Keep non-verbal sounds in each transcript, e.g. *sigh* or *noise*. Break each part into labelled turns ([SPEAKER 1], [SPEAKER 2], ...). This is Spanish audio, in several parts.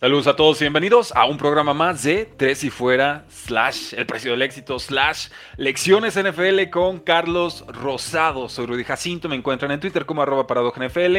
[SPEAKER 1] Saludos a todos y bienvenidos a un programa más de Tres y Fuera, slash El Precio del Éxito, slash Lecciones NFL con Carlos Rosado. Soy Rudy Jacinto, me encuentran en Twitter como arroba NFL,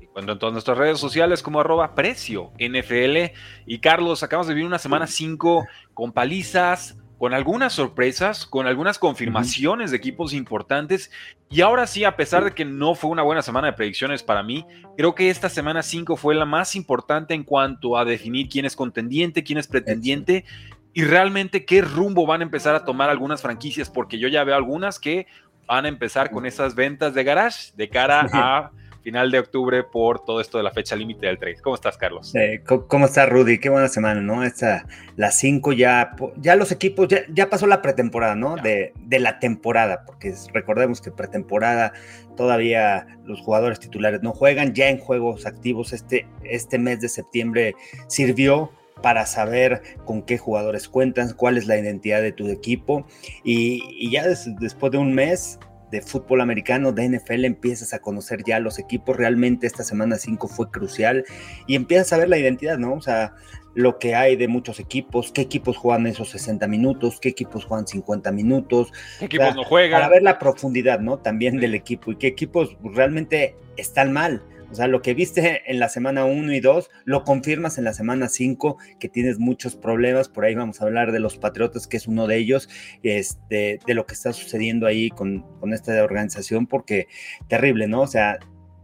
[SPEAKER 1] encuentro en todas nuestras redes sociales como arroba Precio NFL. Y Carlos, acabamos de vivir una semana 5 con palizas, con algunas sorpresas, con algunas confirmaciones de equipos importantes. Y ahora sí, a pesar de que no fue una buena semana de predicciones para mí, creo que esta semana 5 fue la más importante en cuanto a definir quién es contendiente, quién es pretendiente y realmente qué rumbo van a empezar a tomar algunas franquicias, porque yo ya veo algunas que van a empezar con esas ventas de garage de cara a *laughs* final de octubre por todo esto de la fecha límite del trade. ¿Cómo estás, Carlos?
[SPEAKER 2] Eh, ¿Cómo estás, Rudy? Qué buena semana, ¿no? Esta, las 5 ya, ya los equipos, ya, ya pasó la pretemporada, ¿no? De, de, la temporada, porque recordemos que pretemporada todavía los jugadores titulares no juegan, ya en juegos activos este, este mes de septiembre sirvió para saber con qué jugadores cuentan, cuál es la identidad de tu equipo y, y ya después de un mes de fútbol americano, de NFL, empiezas a conocer ya los equipos. Realmente esta semana 5 fue crucial y empiezas a ver la identidad, ¿no? O sea, lo que hay de muchos equipos, qué equipos juegan esos 60 minutos, qué equipos juegan 50 minutos.
[SPEAKER 1] ¿Qué equipos no juegan?
[SPEAKER 2] Para ver la profundidad, ¿no? También del equipo y qué equipos realmente están mal. O sea, lo que viste en la semana 1 y 2, lo confirmas en la semana 5, que tienes muchos problemas. Por ahí vamos a hablar de los Patriotas, que es uno de ellos, este, de lo que está sucediendo ahí con, con esta organización, porque terrible, ¿no? O sea,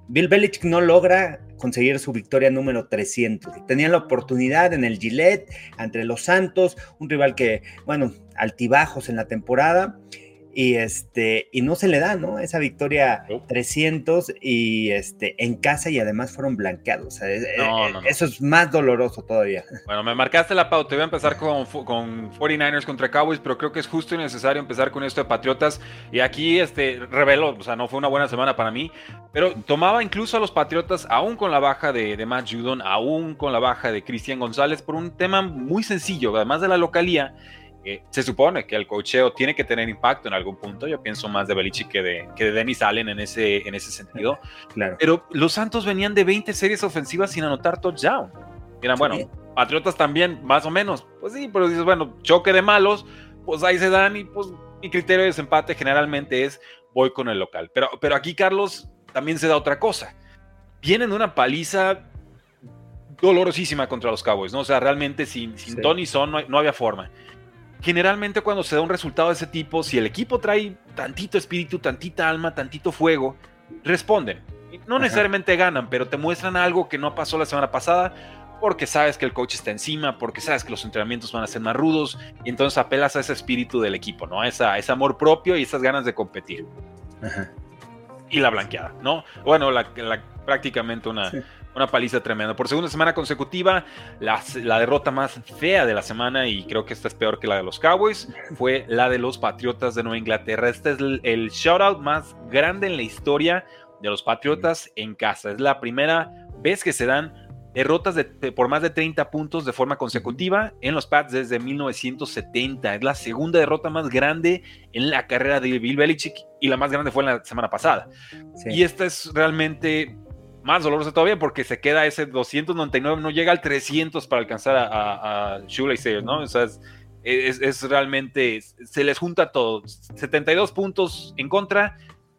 [SPEAKER 2] Bill Belichick no logra conseguir su victoria número 300. Tenía la oportunidad en el Gillette, entre los Santos, un rival que, bueno, altibajos en la temporada y este y no se le da, ¿no? Esa victoria 300 y este en casa y además fueron blanqueados. Eh, eh, eso es más doloroso todavía.
[SPEAKER 1] Bueno, me marcaste la pauta. Voy a empezar con, con 49ers contra Cowboys, pero creo que es justo y necesario empezar con esto de Patriotas. Y aquí este reveló, o sea, no fue una buena semana para mí, pero tomaba incluso a los Patriotas, aún con la baja de, de Matt Judon, aún con la baja de Cristian González, por un tema muy sencillo, además de la localía se supone que el cocheo tiene que tener impacto en algún punto. Yo pienso más de Belichick que de, que de Dennis Allen en ese, en ese sentido. *laughs* Claro. Pero los Santos venían de 20 series ofensivas sin anotar touchdown. Eran, bueno, Patriotas también, más o menos. Pues sí, pero dices, bueno, choque de malos, pues ahí se dan y pues mi criterio de desempate generalmente es voy con el local. Pero, pero aquí, Carlos, también se da otra cosa. Vienen una paliza dolorosísima contra los Cowboys, ¿no? O sea, realmente sin, sin Tony Son no, no había forma generalmente cuando se da un resultado de ese tipo, si el equipo trae tantito espíritu, tantita alma, tantito fuego, responden. No necesariamente ganan, pero te muestran algo que no pasó la semana pasada porque sabes que el coach está encima, porque sabes que los entrenamientos van a ser más rudos, y entonces apelas a ese espíritu del equipo, ¿no? A, esa, ese amor propio y esas ganas de competir. Y la blanqueada, ¿no? Bueno, la, prácticamente una, una paliza tremenda. Por segunda semana consecutiva, la, derrota más fea de la semana, y creo que esta es peor que la de los Cowboys, *laughs* fue la de los Patriotas de Nueva Inglaterra. Este es el, el shoutout más grande en la historia de los Patriotas en casa. Es la primera vez que se dan derrotas de, por más de 30 puntos de forma consecutiva en los Pats desde 1970. Es la segunda derrota más grande en la carrera de Bill Belichick y la más grande fue la semana pasada. Y esta es realmente más doloroso todavía porque se queda ese 299, no llega al 300 para alcanzar a, a, ¿no? O sea, es, es, realmente, se les junta todo. 72 puntos en contra,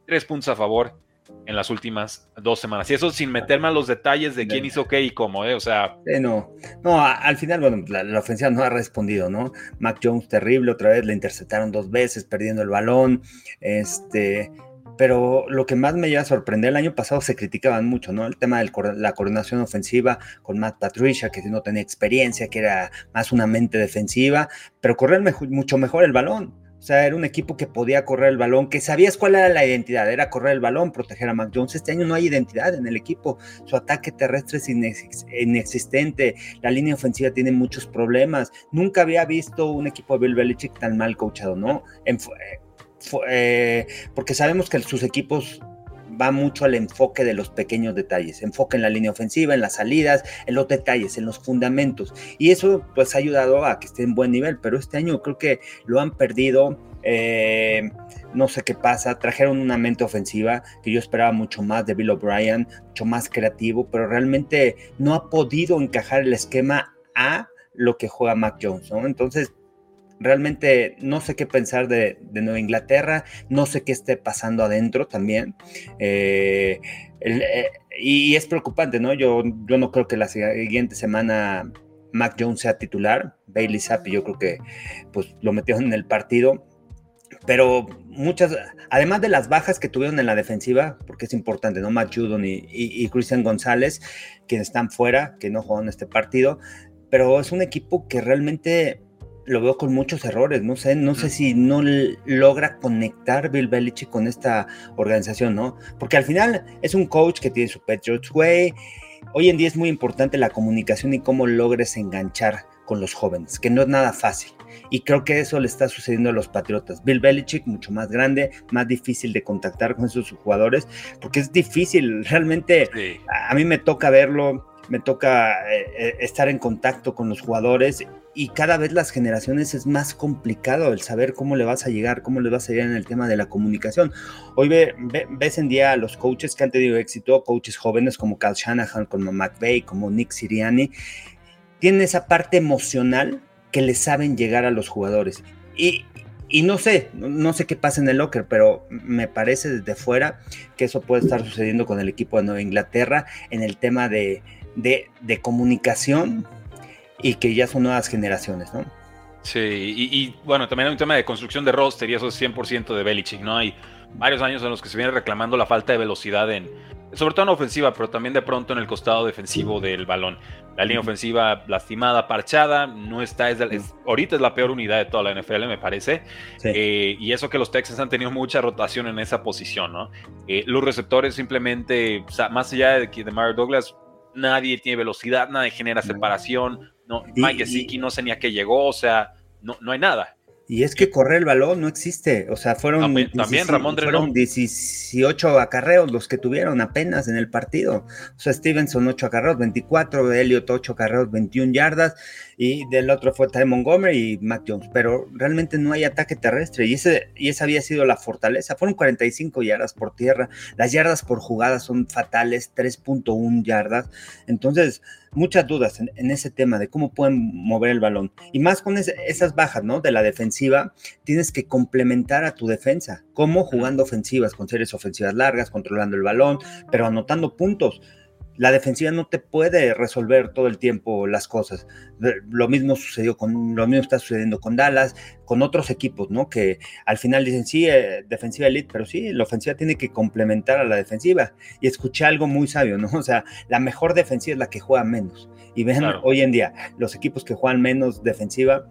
[SPEAKER 1] 3 puntos a favor en las últimas dos semanas. Y eso sin meterme a los detalles de quién hizo qué y cómo, ¿eh? O sea.
[SPEAKER 2] no, no, al final, bueno, la, la, ofensiva no ha respondido, ¿no? Mac Jones terrible, otra vez le interceptaron dos veces, perdiendo el balón. Este pero lo que más me lleva a sorprender, el año pasado se criticaban mucho, ¿no? El tema de la coordinación ofensiva con Matt Patricia, que no tenía experiencia, que era más una mente defensiva, pero correr mucho mejor el balón. O sea, era un equipo que podía correr el balón, que sabías cuál era la identidad, era correr el balón, proteger a Mac Jones. Este año no hay identidad en el equipo, su ataque terrestre es inexistente, la línea ofensiva tiene muchos problemas. Nunca había visto un equipo de Bill Belichick tan mal coachado, ¿no? En, eh, porque sabemos que sus equipos va mucho al enfoque de los pequeños detalles, enfoque en la línea ofensiva, en las salidas, en los detalles, en los fundamentos. Y eso pues ha ayudado a que esté en buen nivel, pero este año creo que lo han perdido. Eh, no sé qué pasa, trajeron una mente ofensiva que yo esperaba mucho más de Bill O'Brien, mucho más creativo, pero realmente no ha podido encajar el esquema a lo que juega Mac Jones, ¿no? Entonces, realmente no sé qué pensar de, Nueva Inglaterra, no sé qué esté pasando adentro también. Eh, eh, y, es preocupante, ¿no? Yo, yo no creo que la siguiente semana Mac Jones sea titular. Bailey Zappi yo creo que pues lo metió en el partido. Pero muchas, además de las bajas que tuvieron en la defensiva, porque es importante, ¿no? Matt Judon y, Cristian González, quienes están fuera, que no jugaron este partido, pero es un equipo que realmente lo veo con muchos errores, no sé, no sé si no logra conectar Bill Belichick con esta organización, ¿no? Porque al final es un coach que tiene su Patriots Way. Hoy en día es muy importante la comunicación y cómo logres enganchar con los jóvenes, que no es nada fácil. Y creo que eso le está sucediendo a los Patriotas. Bill Belichick, mucho más grande, más difícil de contactar con esos jugadores, porque es difícil, realmente a mí me toca verlo, me toca eh, eh, estar en contacto con los jugadores y cada vez las generaciones es más complicado el saber cómo le vas a llegar, cómo le vas a llegar en el tema de la comunicación. Hoy ves en día a los coaches que han tenido éxito, coaches jóvenes como Cal Shanahan, como McVeigh, como Nick Siriani, tienen esa parte emocional que le saben llegar a los jugadores. Y, y no sé, no sé qué pasa en el locker, pero me parece desde fuera que eso puede estar sucediendo con el equipo de Nueva Inglaterra en el tema de, de, comunicación y que ya son nuevas generaciones, ¿no?
[SPEAKER 1] Sí, y, bueno, también hay un tema de construcción de roster y eso es 100% de Belichick, ¿no? Hay varios años en los que se viene reclamando la falta de velocidad en, sobre todo en ofensiva, pero también de pronto en el costado defensivo del balón. La línea ofensiva lastimada, parchada, no está, es, ahorita es la peor unidad de toda la NFL, me parece. Eh, y eso que los Texans han tenido mucha rotación en esa posición, ¿no? Eh, los receptores simplemente, más allá de que de Mario Douglas, nadie tiene velocidad, nadie genera separación, no, Mike Gesicki no sé ni a qué llegó, o sea, no, no hay nada.
[SPEAKER 2] Y es que correr el balón no existe. O sea, fueron,
[SPEAKER 1] también, Ramón
[SPEAKER 2] fueron 18 acarreos los que tuvieron apenas en el partido. O sea, Stevenson 8 acarreos, 24, Elliot 8 acarreos, 21 yardas. Y del otro fue Ty Montgomery y Mac Jones. Pero realmente no hay ataque terrestre. Y, ese, y esa había sido la fortaleza. Fueron 45 yardas por tierra. Las yardas por jugada son fatales, 3.1 yardas. Entonces, muchas dudas en, ese tema de cómo pueden mover el balón. Y más con esas bajas, ¿no? De la defensiva, tienes que complementar a tu defensa. ¿Cómo? Jugando ofensivas, con series ofensivas largas, controlando el balón, pero anotando puntos la defensiva no te puede resolver todo el tiempo las cosas. Lo mismo sucedió con, lo mismo está sucediendo con Dallas, con otros equipos, ¿no? Que al final dicen, sí, eh, defensiva elite, pero sí, la ofensiva tiene que complementar a la defensiva. Y escuché algo muy sabio, ¿no? O sea, la mejor defensiva es la que juega menos. Y ven, hoy en día, los equipos que juegan menos defensiva,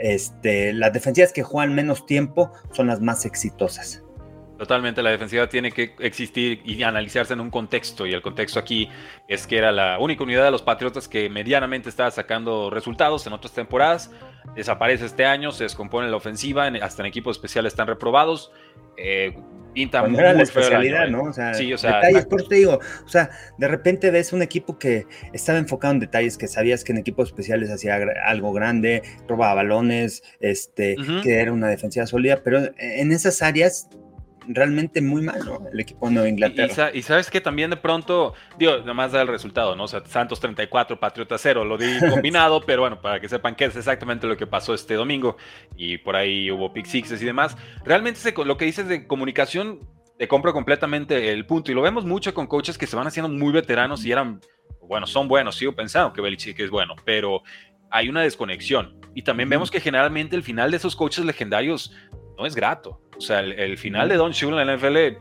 [SPEAKER 2] este, las defensivas que juegan menos tiempo son las más exitosas.
[SPEAKER 1] Totalmente, la defensiva tiene que existir y analizarse en un contexto, y el contexto aquí es que era la única unidad de los Patriotas que medianamente estaba sacando resultados en otras temporadas, desaparece este año, se descompone la ofensiva, hasta en equipos especiales están reprobados, eh,
[SPEAKER 2] pinta muy, era la especialidad, ¿no? O sea, sí, o sea detalles, por te digo, o sea, de repente ves un equipo que estaba enfocado en detalles, que sabías que en equipos especiales hacía algo grande, robaba balones, este, que era una defensiva sólida, pero en esas áreas realmente muy malo el equipo de Nueva Inglaterra.
[SPEAKER 1] Y, sabes que también de pronto, digo, nomás da el resultado, ¿no? O sea, Santos 34, Patriota 0, lo di *laughs* combinado, pero bueno, para que sepan qué es exactamente lo que pasó este domingo y por ahí hubo pick sixes y demás. Realmente lo que dices de comunicación, te compro completamente el punto y lo vemos mucho con coaches que se van haciendo muy veteranos y eran, bueno, son buenos, sigo pensando que Belichick es bueno, pero hay una desconexión. Y también vemos que generalmente el final de esos coaches legendarios no es grato. O sea, el, final de Don Shula en la NFL,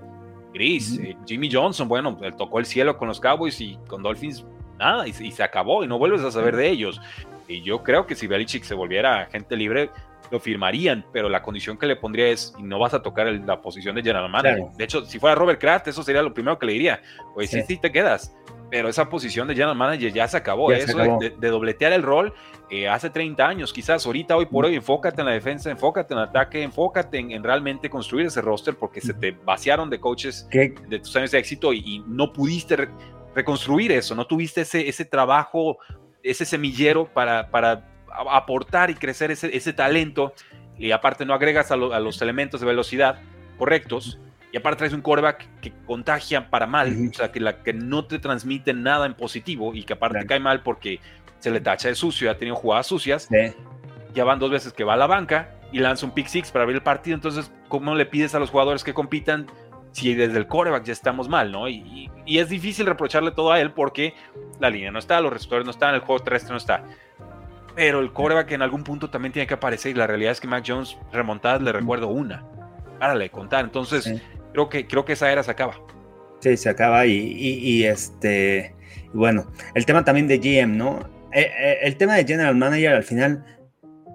[SPEAKER 1] gris. Eh, Jimmy Johnson, bueno, tocó el cielo con los Cowboys y con Dolphins, nada, y, se acabó y no vuelves a saber de ellos. Y yo creo que si Belichick se volviera agente libre, lo firmarían, pero la condición que le pondría es, y no vas a tocar la posición de general manager. De hecho, si fuera Robert Kraft, eso sería lo primero que le diría. Pues sí, sí, te quedas. Pero esa posición de general manager ya se acabó. eso De, dobletear el rol eh, hace 30 años, quizás ahorita, hoy por hoy, enfócate en la defensa, enfócate en el ataque, enfócate en, realmente construir ese roster porque se te vaciaron de coaches de tus años de éxito y, no pudiste reconstruir eso, no tuviste ese, ese trabajo, ese semillero para, para aportar y crecer ese, ese talento y aparte no agregas a, los elementos de velocidad correctos y aparte traes un quarterback que contagia para mal, o sea, que, la, que no te transmite nada en positivo y que aparte cae mal porque se le tacha de sucio, ha tenido jugadas sucias. Ya van dos veces que va a la banca y lanza un pick six para abrir el partido. Entonces, ¿cómo le pides a los jugadores que compitan si desde el coreback ya estamos mal, ¿no? Y, es difícil reprocharle todo a él porque la línea no está, los receptores no están, el juego terrestre no está. Pero el coreback en algún punto también tiene que aparecer y la realidad es que Mac Jones remontadas le recuerdo una. Párale contar. Entonces, creo, que, creo que esa era se acaba.
[SPEAKER 2] Sí, se acaba y, este, bueno, el tema también de GM, ¿no? Eh, eh, el tema de General Manager al final,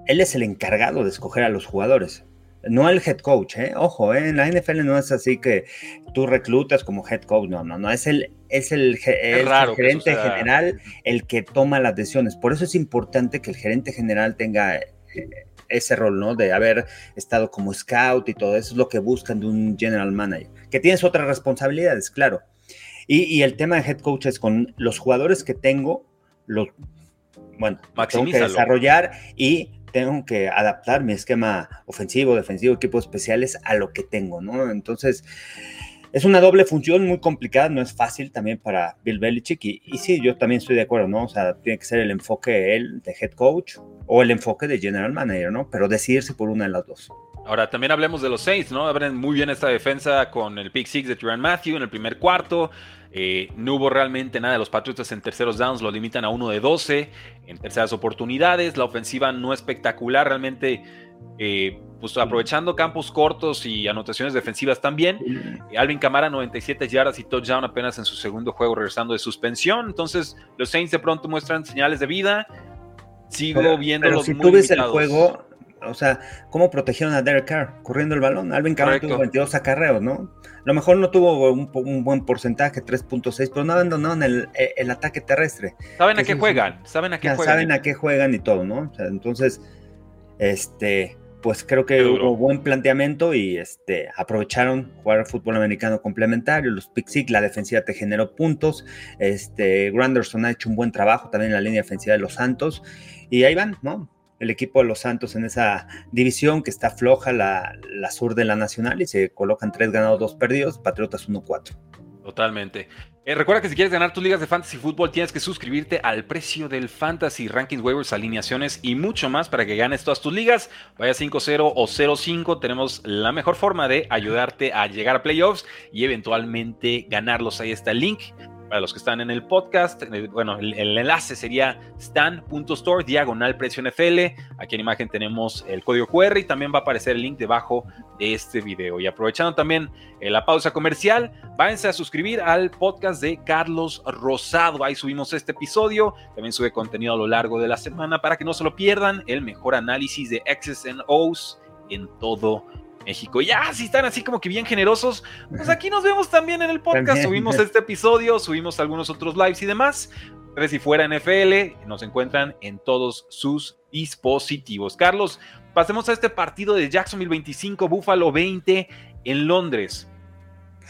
[SPEAKER 2] él es el encargado de escoger a los jugadores no el head coach, ¿eh? ojo, ¿eh? en la NFL no es así que tú reclutas como head coach, no, no, no, es el, es el, gerente general el que toma las decisiones. Por eso es importante que el gerente general tenga eh, ese rol, ¿no? De haber estado como scout y todo eso es lo que buscan de un general manager, que tienes otras responsabilidades, claro. Y, el tema de head coach es con los jugadores que tengo, los, bueno, tengo que desarrollar y tengo que adaptar mi esquema ofensivo, defensivo, equipos especiales a lo que tengo, ¿no? Entonces, es una doble función muy complicada, no es fácil también para Bill Belichick y, sí, yo también estoy de acuerdo, ¿no? O sea, tiene que ser el enfoque él de head coach o el enfoque de general manager, ¿no? Pero decidirse por una de las dos.
[SPEAKER 1] Ahora, también hablemos de los Saints, ¿no? Abren muy bien esta defensa con el pick six de Tyrann Matthew en el primer cuarto. Eh, no hubo realmente nada de los Patriotas en terceros downs, lo limitan a uno de 12 en terceras oportunidades. La ofensiva no espectacular, realmente, eh, pues aprovechando campos cortos y anotaciones defensivas también. Alvin Camara, 97 yardas y touchdown apenas en su segundo juego, regresando de suspensión. Entonces, los Saints de pronto muestran señales de vida. Sigo viendo los
[SPEAKER 2] si tú ves el juego, o sea, cómo protegieron a Derek Carr corriendo el balón. Alvin Kamara tuvo 22 acarreos, ¿no? A lo mejor no tuvo un, buen porcentaje, 3.6, pero no abandonaron el, el, ataque terrestre.
[SPEAKER 1] Saben a qué juegan, saben a qué juegan.
[SPEAKER 2] Saben a qué juegan y todo, ¿no? O sea, entonces, este, pues creo que hubo buen planteamiento y este, aprovecharon jugar fútbol americano complementario, los pick la defensiva te generó puntos, este, Granderson ha hecho un buen trabajo también en la línea defensiva de los Santos y ahí van, ¿no? El equipo de los Santos en esa división que está floja, la, sur de la Nacional, y se colocan tres ganados, dos perdidos, Patriotas 1-4.
[SPEAKER 1] Totalmente. Eh, recuerda que si quieres ganar tus ligas de fantasy fútbol tienes que suscribirte al precio del fantasy, rankings, waivers, alineaciones y mucho más para que ganes todas tus ligas. Vaya 5-0 o 0-5, tenemos la mejor forma de ayudarte a llegar a playoffs y eventualmente ganarlos. Ahí está el link para los que están en el podcast, bueno, el, enlace sería stan.store diagonal precio NFL. Aquí en imagen tenemos el código QR y también va a aparecer el link debajo de este video. Y aprovechando también eh, la pausa comercial, váyanse a suscribir al podcast de Carlos Rosado. Ahí subimos este episodio. También sube contenido a lo largo de la semana para que no se lo pierdan. El mejor análisis de X's and O's en todo México. Ya, si están así como que bien generosos, pues aquí nos vemos también en el podcast. Subimos este episodio, subimos algunos otros lives y demás. Pero si fuera NFL, nos encuentran en todos sus dispositivos. Carlos, pasemos a este partido de Jacksonville 25, Buffalo 20 en Londres.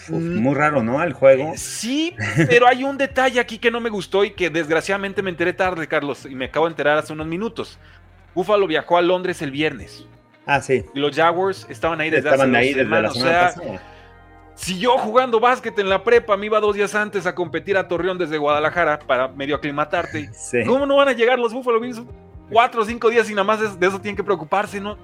[SPEAKER 2] muy raro, ¿no? El juego.
[SPEAKER 1] Eh, sí, pero hay un detalle aquí que no me gustó y que desgraciadamente me enteré tarde, Carlos, y me acabo de enterar hace unos minutos. Buffalo viajó a Londres el viernes.
[SPEAKER 2] Ah, sí.
[SPEAKER 1] Y los Jaguars estaban ahí desde estaban ahí desde la semana o sea, Si yo jugando básquet en la prepa me iba dos días antes a competir a Torreón desde Guadalajara para medio aclimatarte, ¿cómo no van a llegar los Buffalo Bills cuatro o cinco días y nada más de, eso tienen que preocuparse, ¿no?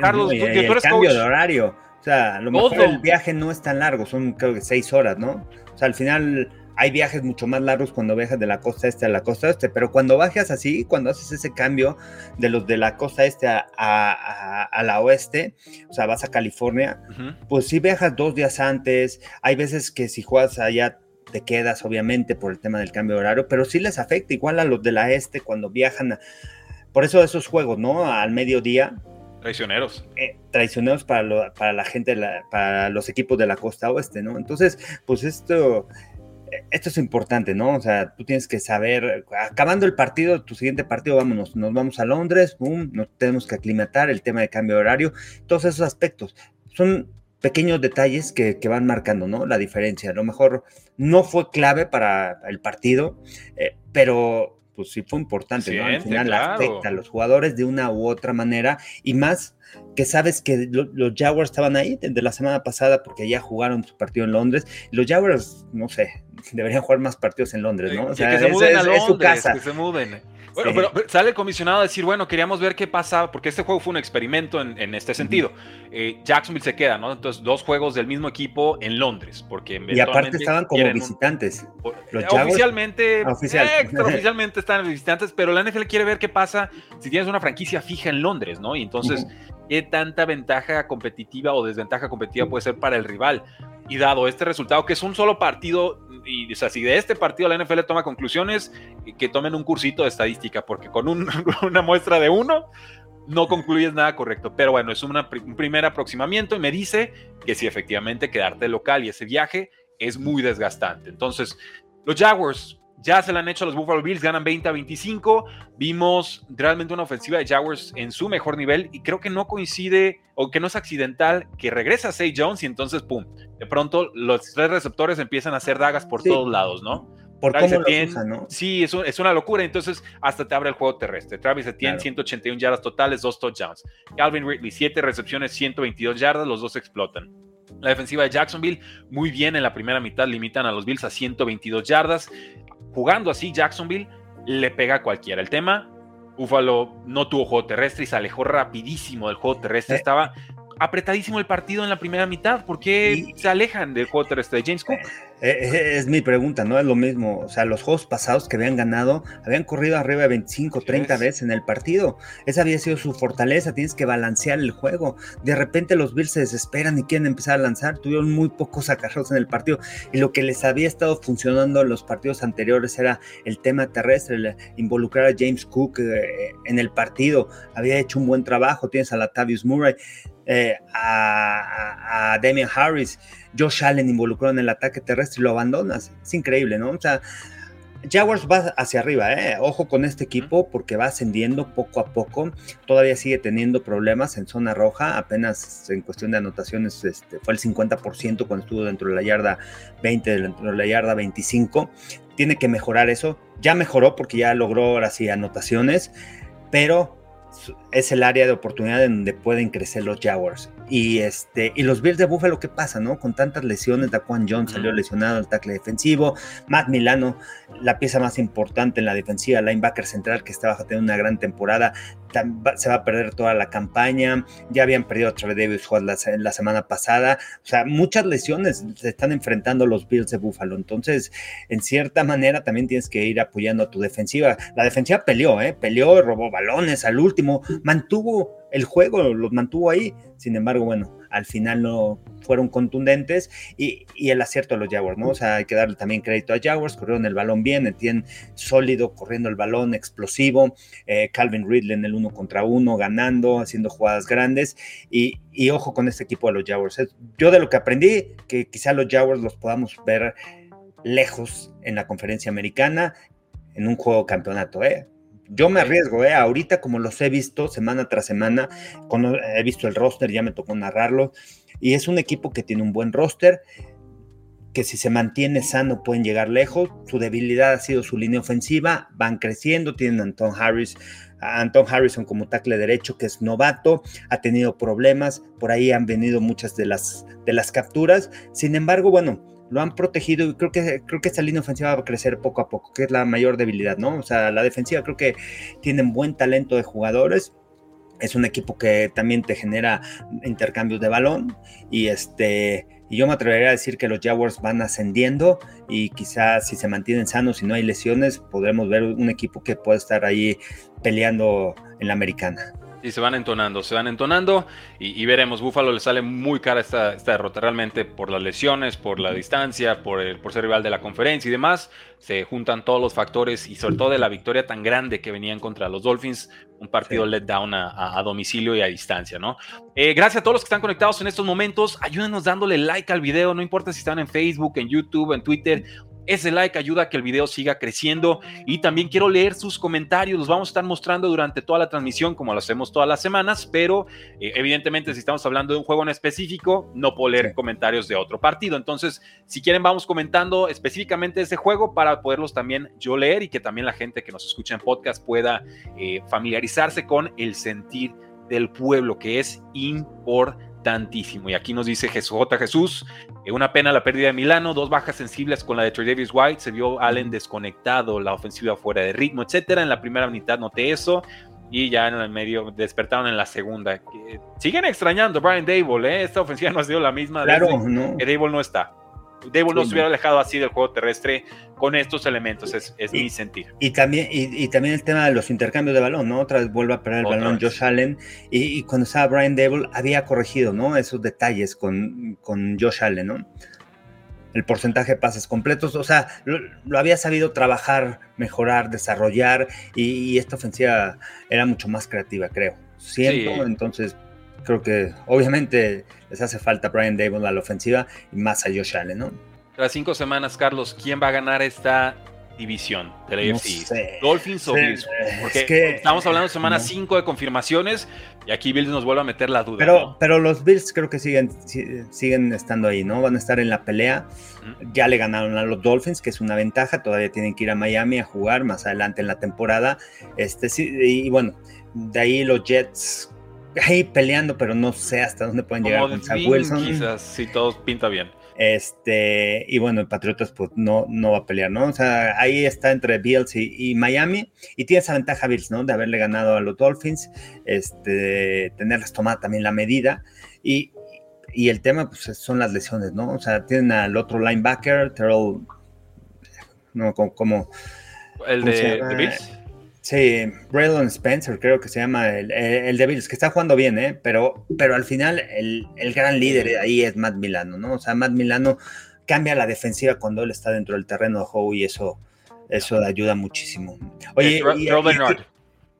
[SPEAKER 2] Carlos, tú, tú eres cambio de horario. O sea, a lo mejor el viaje no es tan largo, son creo que seis horas, ¿no? O sea, al final hay viajes mucho más largos cuando viajas de la costa este a la costa este, pero cuando bajas así, cuando haces ese cambio de los de la costa este a, la oeste, o sea, vas a California, pues sí viajas dos días antes, hay veces que si juegas allá te quedas, obviamente, por el tema del cambio de horario, pero sí les afecta igual a los de la este cuando viajan, por eso esos juegos, ¿no? Al mediodía,
[SPEAKER 1] Traicioneros.
[SPEAKER 2] Eh, traicioneros para, para la gente, para los equipos de la costa oeste, ¿no? Entonces, pues esto esto es importante, ¿no? O sea, tú tienes que saber, acabando el partido, tu siguiente partido, vámonos, nos vamos a Londres, boom, nos tenemos que aclimatar, el tema de cambio de horario, todos esos aspectos. Son pequeños detalles que, van marcando, ¿no? La diferencia. A lo mejor no fue clave para el partido, eh, pero pues sí fue importante, ¿no? Al final afecta a los jugadores de una u otra manera y más que sabes que los Jaguars estaban ahí desde la semana pasada porque ya jugaron su partido en Londres. Los Jaguars, no sé, deberían jugar más partidos en Londres, ¿no?
[SPEAKER 1] O sea, que se muden a Londres, su casa. Que se muden. Bueno, pero sale el comisionado a decir, bueno, queríamos ver qué pasa, porque este juego fue un experimento en, este sentido. Eh, Jacksonville se queda, ¿no? Entonces, dos juegos del mismo equipo en Londres, porque
[SPEAKER 2] Y aparte estaban como visitantes.
[SPEAKER 1] Los oficialmente, ah, Oficial. *laughs* oficialmente están visitantes, pero la NFL quiere ver qué pasa si tienes una franquicia fija en Londres, ¿no? Y entonces, ¿qué tanta ventaja competitiva o desventaja competitiva puede ser para el rival? Y dado este resultado, que es un solo partido, y o sea, de este partido la NFL toma conclusiones, que tomen un cursito de estadística, porque con *laughs* una muestra de uno no concluyes nada correcto. Pero bueno, es un primer aproximamiento y me dice que si efectivamente quedarte local y ese viaje es muy desgastante. Entonces, los Jaguars ya se la han hecho a los Buffalo Bills, ganan 20 a 25. Vimos realmente una ofensiva de Jaguars en su mejor nivel y creo que no coincide o que no es accidental que regresa Say Jones y entonces, pum, de pronto los tres receptores empiezan a hacer dagas por todos lados, ¿no?
[SPEAKER 2] Por Travis Etienne, ¿no?
[SPEAKER 1] Sí, es, es, una locura. Entonces, hasta te abre el juego terrestre. Travis Etienne, 181 yardas totales, dos touchdowns. Calvin Ridley, 7 recepciones, 122 yardas, los dos explotan. La defensiva de Jacksonville, muy bien en la primera mitad, limitan a los Bills a 122 yardas jugando así Jacksonville, le pega a cualquiera. El tema, Buffalo no tuvo juego terrestre y se alejó rapidísimo del juego terrestre. Eh. Estaba apretadísimo el partido en la primera mitad. ¿Por qué se alejan del terrestre de James Cook?
[SPEAKER 2] Eh, eh, es mi pregunta, ¿no? Es lo mismo. O sea, los juegos pasados que habían ganado, habían corrido arriba de 25, 30 veces en el partido. Esa había sido su fortaleza. Tienes que balancear el juego. De repente los Bills se desesperan y quieren empezar a lanzar. Tuvieron muy pocos acarreos en el partido. Y lo que les había estado funcionando en los partidos anteriores era el tema terrestre, involucrar a James Cook eh, en el partido. Había hecho un buen trabajo. Tienes a Latavius Murray. Eh, a, a, Damian Harris, Josh Allen involucrado en el ataque terrestre y lo abandonas. Es increíble, ¿no? O sea, Jaguars va hacia arriba, ¿eh? ojo con este equipo porque va ascendiendo poco a poco, todavía sigue teniendo problemas en zona roja, apenas en cuestión de anotaciones este, fue el 50% cuando estuvo dentro de la yarda 20, dentro de la yarda 25, tiene que mejorar eso, ya mejoró porque ya logró ahora sí anotaciones, pero es el área de oportunidad en donde pueden crecer los Jaguars. Y, este, y los Bills de Buffalo, ¿qué pasa, no? Con tantas lesiones, Daquan Jones salió lesionado al tackle defensivo, Matt Milano, la pieza más importante en la defensiva, linebacker central que estaba teniendo una gran temporada, se va a perder toda la campaña, ya habían perdido a Travis Davis la, la semana pasada, o sea, muchas lesiones se están enfrentando los Bills de Buffalo, entonces, en cierta manera también tienes que ir apoyando a tu defensiva. La defensiva peleó, ¿eh? Peleó, robó balones al último, mantuvo el juego, los mantuvo ahí. Sin embargo, bueno, al final no fueron contundentes y, el acierto de los Jaguars, ¿no? O sea, hay que darle también crédito a Jaguars, corrieron el balón bien, tienen sólido, corriendo el balón, explosivo, eh, Calvin Ridley en el uno contra uno, ganando, haciendo jugadas grandes y, y, ojo con este equipo de los Jaguars. Yo de lo que aprendí, que quizá los Jaguars los podamos ver lejos en la conferencia americana en un juego campeonato, ¿eh? Yo me arriesgo, ¿eh? ahorita como los he visto semana tras semana, cuando he visto el roster, ya me tocó narrarlo, y es un equipo que tiene un buen roster, que si se mantiene sano pueden llegar lejos, su debilidad ha sido su línea ofensiva, van creciendo, tienen a Anton Harris, a Anton Harrison como tackle derecho, que es novato, ha tenido problemas, por ahí han venido muchas de las, de las capturas, sin embargo, bueno, lo han protegido y creo que, creo que esta línea ofensiva va a crecer poco a poco, que es la mayor debilidad, ¿no? O sea, la defensiva creo que tienen buen talento de jugadores. Es un equipo que también te genera intercambios de balón y este y yo me atrevería a decir que los Jaguars van ascendiendo y quizás si se mantienen sanos y no hay lesiones, podremos ver un equipo que puede estar ahí peleando en la americana.
[SPEAKER 1] Y se van entonando, se van entonando y, veremos. Búfalo le sale muy cara esta, esta, derrota realmente por las lesiones, por la distancia, por, el, por ser rival de la conferencia y demás. Se juntan todos los factores y sobre todo de la victoria tan grande que venían contra los Dolphins. Un partido let down a, domicilio y a distancia, ¿no? Eh, gracias a todos los que están conectados en estos momentos. Ayúdenos dándole like al video, no importa si están en Facebook, en YouTube, en Twitter ese like ayuda a que el video siga creciendo y también quiero leer sus comentarios. Los vamos a estar mostrando durante toda la transmisión como lo hacemos todas las semanas, pero eh, evidentemente si estamos hablando de un juego en específico, no puedo leer comentarios de otro partido. Entonces, si quieren, vamos comentando específicamente ese juego para poderlos también yo leer y que también la gente que nos escucha en podcast pueda eh, familiarizarse con el sentir del pueblo, que es importante importantísimo. Y aquí nos dice Jesús J. Jesús, eh, una pena la pérdida de Milano, dos bajas sensibles con la de Troy Davis White, se vio Allen desconectado, la ofensiva fuera de ritmo, etcétera. En la primera mitad noté eso y ya en el medio despertaron en la segunda. Siguen extrañando a Brian Dable, ¿eh? esta ofensiva *laughs* no ha sido la misma
[SPEAKER 2] claro,
[SPEAKER 1] no. que Dable no está. Dable no se hubiera alejado así del juego terrestre con estos elementos, es, mi sentir.
[SPEAKER 2] Y también, y, también el tema de los intercambios de balón, ¿no? Otra vez vuelve a perder el balón Josh Allen, y, cuando estaba Brian Dable había corregido, ¿no? Esos detalles con, con Josh Allen, ¿no? el porcentaje de pases completos, o sea, lo, había sabido trabajar, mejorar, desarrollar y, esta ofensiva era mucho más creativa, creo. Siento, entonces creo que obviamente les hace falta Brian Dable a la ofensiva y más a Josh Allen, ¿no?
[SPEAKER 1] Tras cinco semanas, Carlos, ¿quién va a ganar esta división de la AFC. Dolphins o Bills. Porque estamos hablando de semana 5 de confirmaciones y aquí Bills nos vuelve a meter la duda.
[SPEAKER 2] Pero, pero los Bills creo que siguen, siguen estando ahí, ¿no? Van a estar en la pelea. Ya le ganaron a los Dolphins, que es una ventaja. Todavía tienen que ir a Miami a jugar más adelante en la temporada. Este, sí, y bueno, de ahí los Jets ahí peleando, pero no sé hasta dónde pueden llegar con Zach Wilson.
[SPEAKER 1] Quizás, si todo pinta bien.
[SPEAKER 2] Este, y bueno, el Patriotas pues no, no va a pelear, ¿no? O sea, ahí está entre Bills y, Miami, y tiene esa ventaja Bills, ¿no? De haberle ganado a los Dolphins, este, tenerles tomada también la medida, y, y el tema pues son las lesiones, ¿no? O sea, tienen al otro linebacker, Terrell, no, como...
[SPEAKER 1] ¿El de, de Bills?
[SPEAKER 2] Sí, Braylon Spencer, creo que se llama el, el, de Bills, que está jugando bien, ¿eh? Pero, pero al final el, el, gran líder ahí es Matt Milano, ¿no? O sea, Matt Milano cambia la defensiva cuando él está dentro del terreno de juego y eso, eso ayuda muchísimo. Oye, y,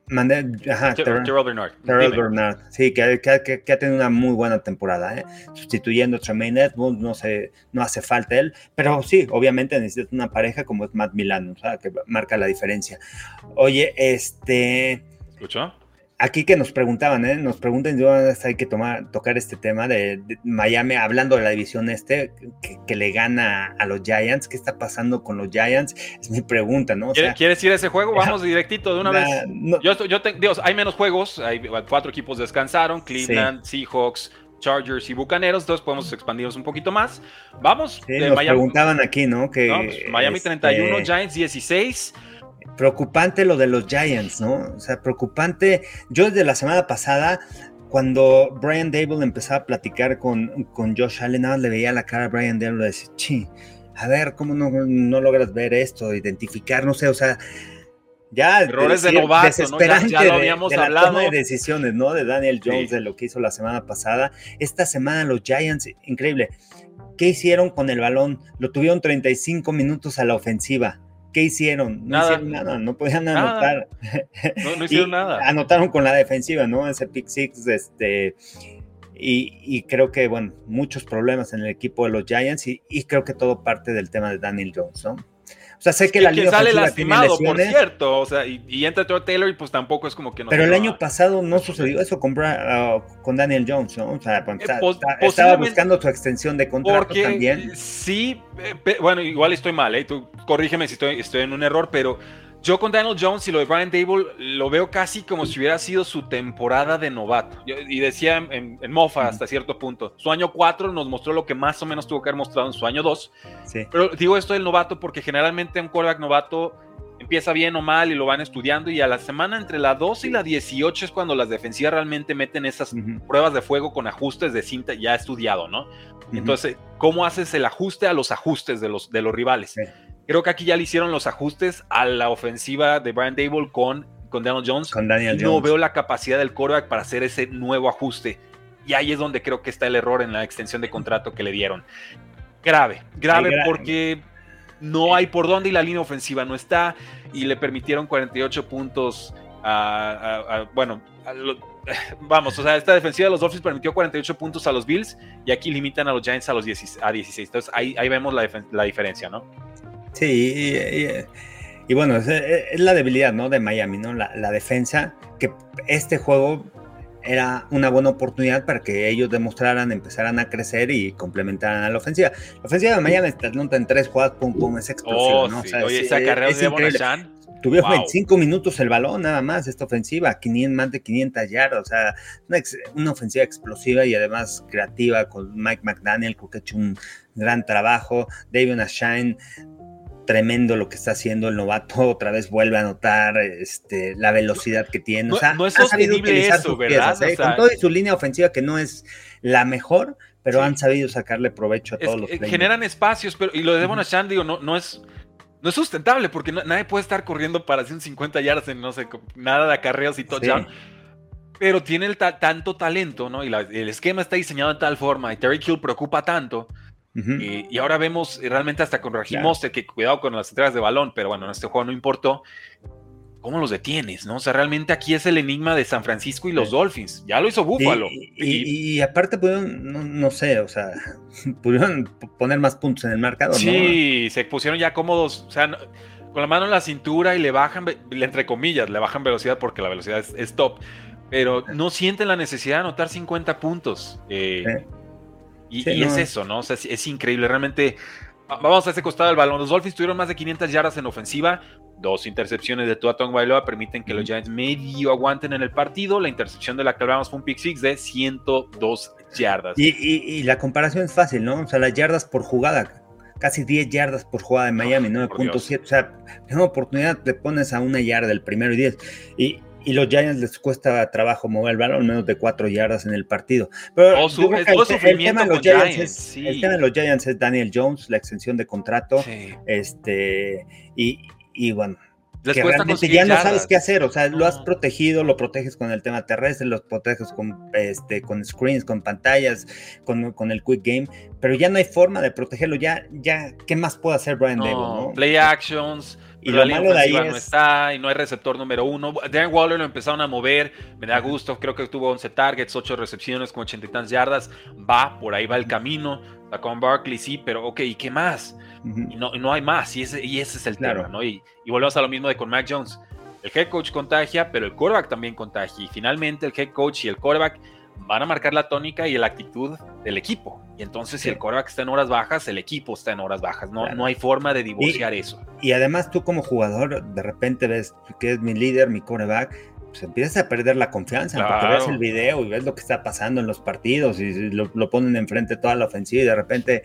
[SPEAKER 2] Mandé, ajá, Terrell Bernard. Terrell Bernard, sí, que, que, que, ha tenido una muy buena temporada, ¿eh? sustituyendo a Tremaine Edmonds, no, sé, no hace falta él, pero sí, obviamente necesitas una pareja como es Matt Milano, o sea, que marca la diferencia. Oye, este...
[SPEAKER 1] ¿Escuchó?
[SPEAKER 2] Aquí que nos preguntaban, ¿eh? nos preguntan, yo hay que tomar, tocar este tema de, Miami, hablando de la división este, que, le gana a los Giants, ¿qué está pasando con los Giants? Es mi pregunta, ¿no?
[SPEAKER 1] ¿Quieres ir a ese juego? *laughs* Vamos directito de una vez. yo, yo Dios, hay menos juegos, hay cuatro equipos descansaron, Cleveland, Seahawks, Chargers y Bucaneros, entonces podemos expandirnos un poquito más. Vamos.
[SPEAKER 2] Sí, nos preguntaban aquí, ¿no? Que,
[SPEAKER 1] pues, Miami 31, este Giants 16
[SPEAKER 2] preocupante lo de los Giants, ¿no? O sea, preocupante. Yo desde la semana pasada, cuando Brian Dable empezaba a platicar con, con Josh Allen, nada le veía la cara a Brian Dable y decía, chi, a ver, ¿cómo no, no logras ver esto? Identificar, no sé, o sea, ya
[SPEAKER 1] errores de, novato, ¿no? ya, lo habíamos
[SPEAKER 2] de,
[SPEAKER 1] hablado.
[SPEAKER 2] toma de decisiones, ¿no? De Daniel Jones, de lo que hizo la semana pasada. Esta semana los Giants, increíble. ¿Qué hicieron con el balón? Lo tuvieron 35 minutos a la ofensiva. ¿Qué hicieron? No hicieron nada, no podían anotar. *laughs*
[SPEAKER 1] No, hicieron nada.
[SPEAKER 2] Anotaron con la defensiva, ¿no? Ese pick six, este. Y, creo que, bueno, muchos problemas en el equipo de los Giants y, y creo que todo parte del tema de Daniel Jones, ¿no? O sea, sé que, la
[SPEAKER 1] línea sale lastimado, por cierto. O sea, y, entra Taylor y pues tampoco es como que no.
[SPEAKER 2] Pero el año pasado no sucedió eso con, uh, con Daniel Jones, ¿no? O sea, pues, eh, estaba buscando su extensión de contrato también.
[SPEAKER 1] Sí, bueno, igual estoy mal, ¿eh? Tú corrígeme si estoy, estoy en un error, pero yo con Daniel Jones y lo de Brian Dable lo veo casi como si hubiera sido su temporada de novato. y decía en, Mofa hasta cierto punto. Su año 4 nos mostró lo que más o menos tuvo que haber mostrado en su año 2. Pero digo esto del novato porque generalmente un quarterback novato empieza bien o mal y lo van estudiando y a la semana entre la 2 y la 18 es cuando las defensivas realmente meten esas pruebas de fuego con ajustes de cinta ya estudiado, ¿no? Entonces, ¿cómo haces el ajuste a los ajustes de los, de los rivales? Creo que aquí ya le hicieron los ajustes a la ofensiva de Brian Dable con, con Daniel Jones.
[SPEAKER 2] Con Daniel
[SPEAKER 1] no veo la capacidad del quarterback para hacer ese nuevo ajuste. Y ahí es donde creo que está el error en la extensión de contrato que le dieron. Grave, grave porque no hay por dónde y la línea ofensiva no está. Y le permitieron 48 puntos a, bueno, *laughs* vamos, o sea, esta defensiva de los Dolphins permitió 48 puntos a los Bills y aquí limitan a los Giants a los 16. A 16. Entonces ahí, ahí vemos la, la diferencia, ¿no?
[SPEAKER 2] Sí, y, bueno, es, la debilidad ¿no? de Miami, ¿no? La, defensa, que este juego era una buena oportunidad para que ellos demostraran, empezaran a crecer y complementaran a la ofensiva. La ofensiva de Miami está en tres jugadas, pum, pum, es explosiva,
[SPEAKER 1] oh, ¿no? Oye, esa carrera de
[SPEAKER 2] Tuvieron 25 minutos el balón nada más, esta ofensiva, 500, más de 500 yardas, o sea, una, ofensiva explosiva y además creativa con Mike McDaniel, creo que ha hecho un gran trabajo. David Ashine, tremendo lo que está haciendo el novato, *laughs* otra vez vuelve a notar este, la velocidad que tiene. o sea,
[SPEAKER 1] no es sostenible eso, ¿verdad?
[SPEAKER 2] ¿eh? Con todo y su línea ofensiva que no es la mejor, pero han sabido sacarle provecho a todos los
[SPEAKER 1] los Generan espacios, pero y lo de Devon Ashan, digo, no, no es no es sustentable porque nadie puede estar corriendo para 150 yardas en no sé, nada de acarreos y todo. Pero tiene el tanto talento, ¿no? Y el esquema está diseñado de tal forma y Terry Kill preocupa tanto. Y, ahora vemos realmente hasta con Raheem que cuidado con las entregas de balón, pero bueno, en este juego no importó. ¿cómo los detienes? ¿no? O sea, realmente aquí es el enigma de San Francisco y los Dolphins. Ya lo hizo Buffalo.
[SPEAKER 2] Y, aparte pudieron, no, sé, o sea, *laughs* pudieron poner más puntos en el marcador.
[SPEAKER 1] Sí, se pusieron ya cómodos, o sea, con la mano en la cintura y le bajan, entre comillas, le bajan velocidad porque la velocidad es, top, pero no sienten la necesidad de anotar 50 puntos. Eh, y, es eso, ¿no? O sea, es, increíble, realmente... Vamos a ese costado del balón. Los Dolphins tuvieron más de 500 yardas en ofensiva, Dos intercepciones de Tua Bailoa permiten que los Giants medio aguanten en el partido. La intercepción de la que hablábamos fue un pick six de 102 yardas.
[SPEAKER 2] Y, la comparación es fácil, ¿no? O sea, las yardas por jugada, casi 10 yardas por jugada en Miami, 9.7. O sea, en una oportunidad te pones a una yarda el primero y 10. Y, y los Giants les cuesta trabajo mover el balón, menos de 4 yardas en el partido. Pero el, tema de los Giants, es, el tema de los Giants es Daniel Jones, la extensión de contrato. Este, y, y bueno, que realmente ya no sabes qué hacer, o sea, lo has protegido, lo proteges con el tema terrestre, lo proteges con, este, con screens, con pantallas, con, con el quick game, pero ya no hay forma de protegerlo, ya, ya, ¿qué más puede hacer Brian no,
[SPEAKER 1] Play actions, y lo malo de ahí no está y no hay receptor número uno. Darren Waller lo empezaron a mover, me da gusto, creo que tuvo 11 targets, 8 recepciones con 80 y tantas yardas, va, por ahí va el camino, con Barkley, sí, pero ok, ¿y qué más? y, no, no, hay más, y ese, y ese es el tema, ¿no? Y, y, volvemos a lo mismo de con Mac Jones. El head coach contagia, pero el quarterback también contagia. Y finalmente el head coach y el quarterback van a marcar la tónica y la actitud del equipo. Y entonces, si el quarterback está en horas bajas, el equipo está en horas bajas. No, no hay forma de divorciar eso.
[SPEAKER 2] Y además, tú como jugador, de repente ves que es mi líder, mi quarterback, pues empiezas a perder la confianza, porque ves el video y ves lo que está pasando en los partidos y lo, lo, ponen enfrente toda la ofensiva y de repente,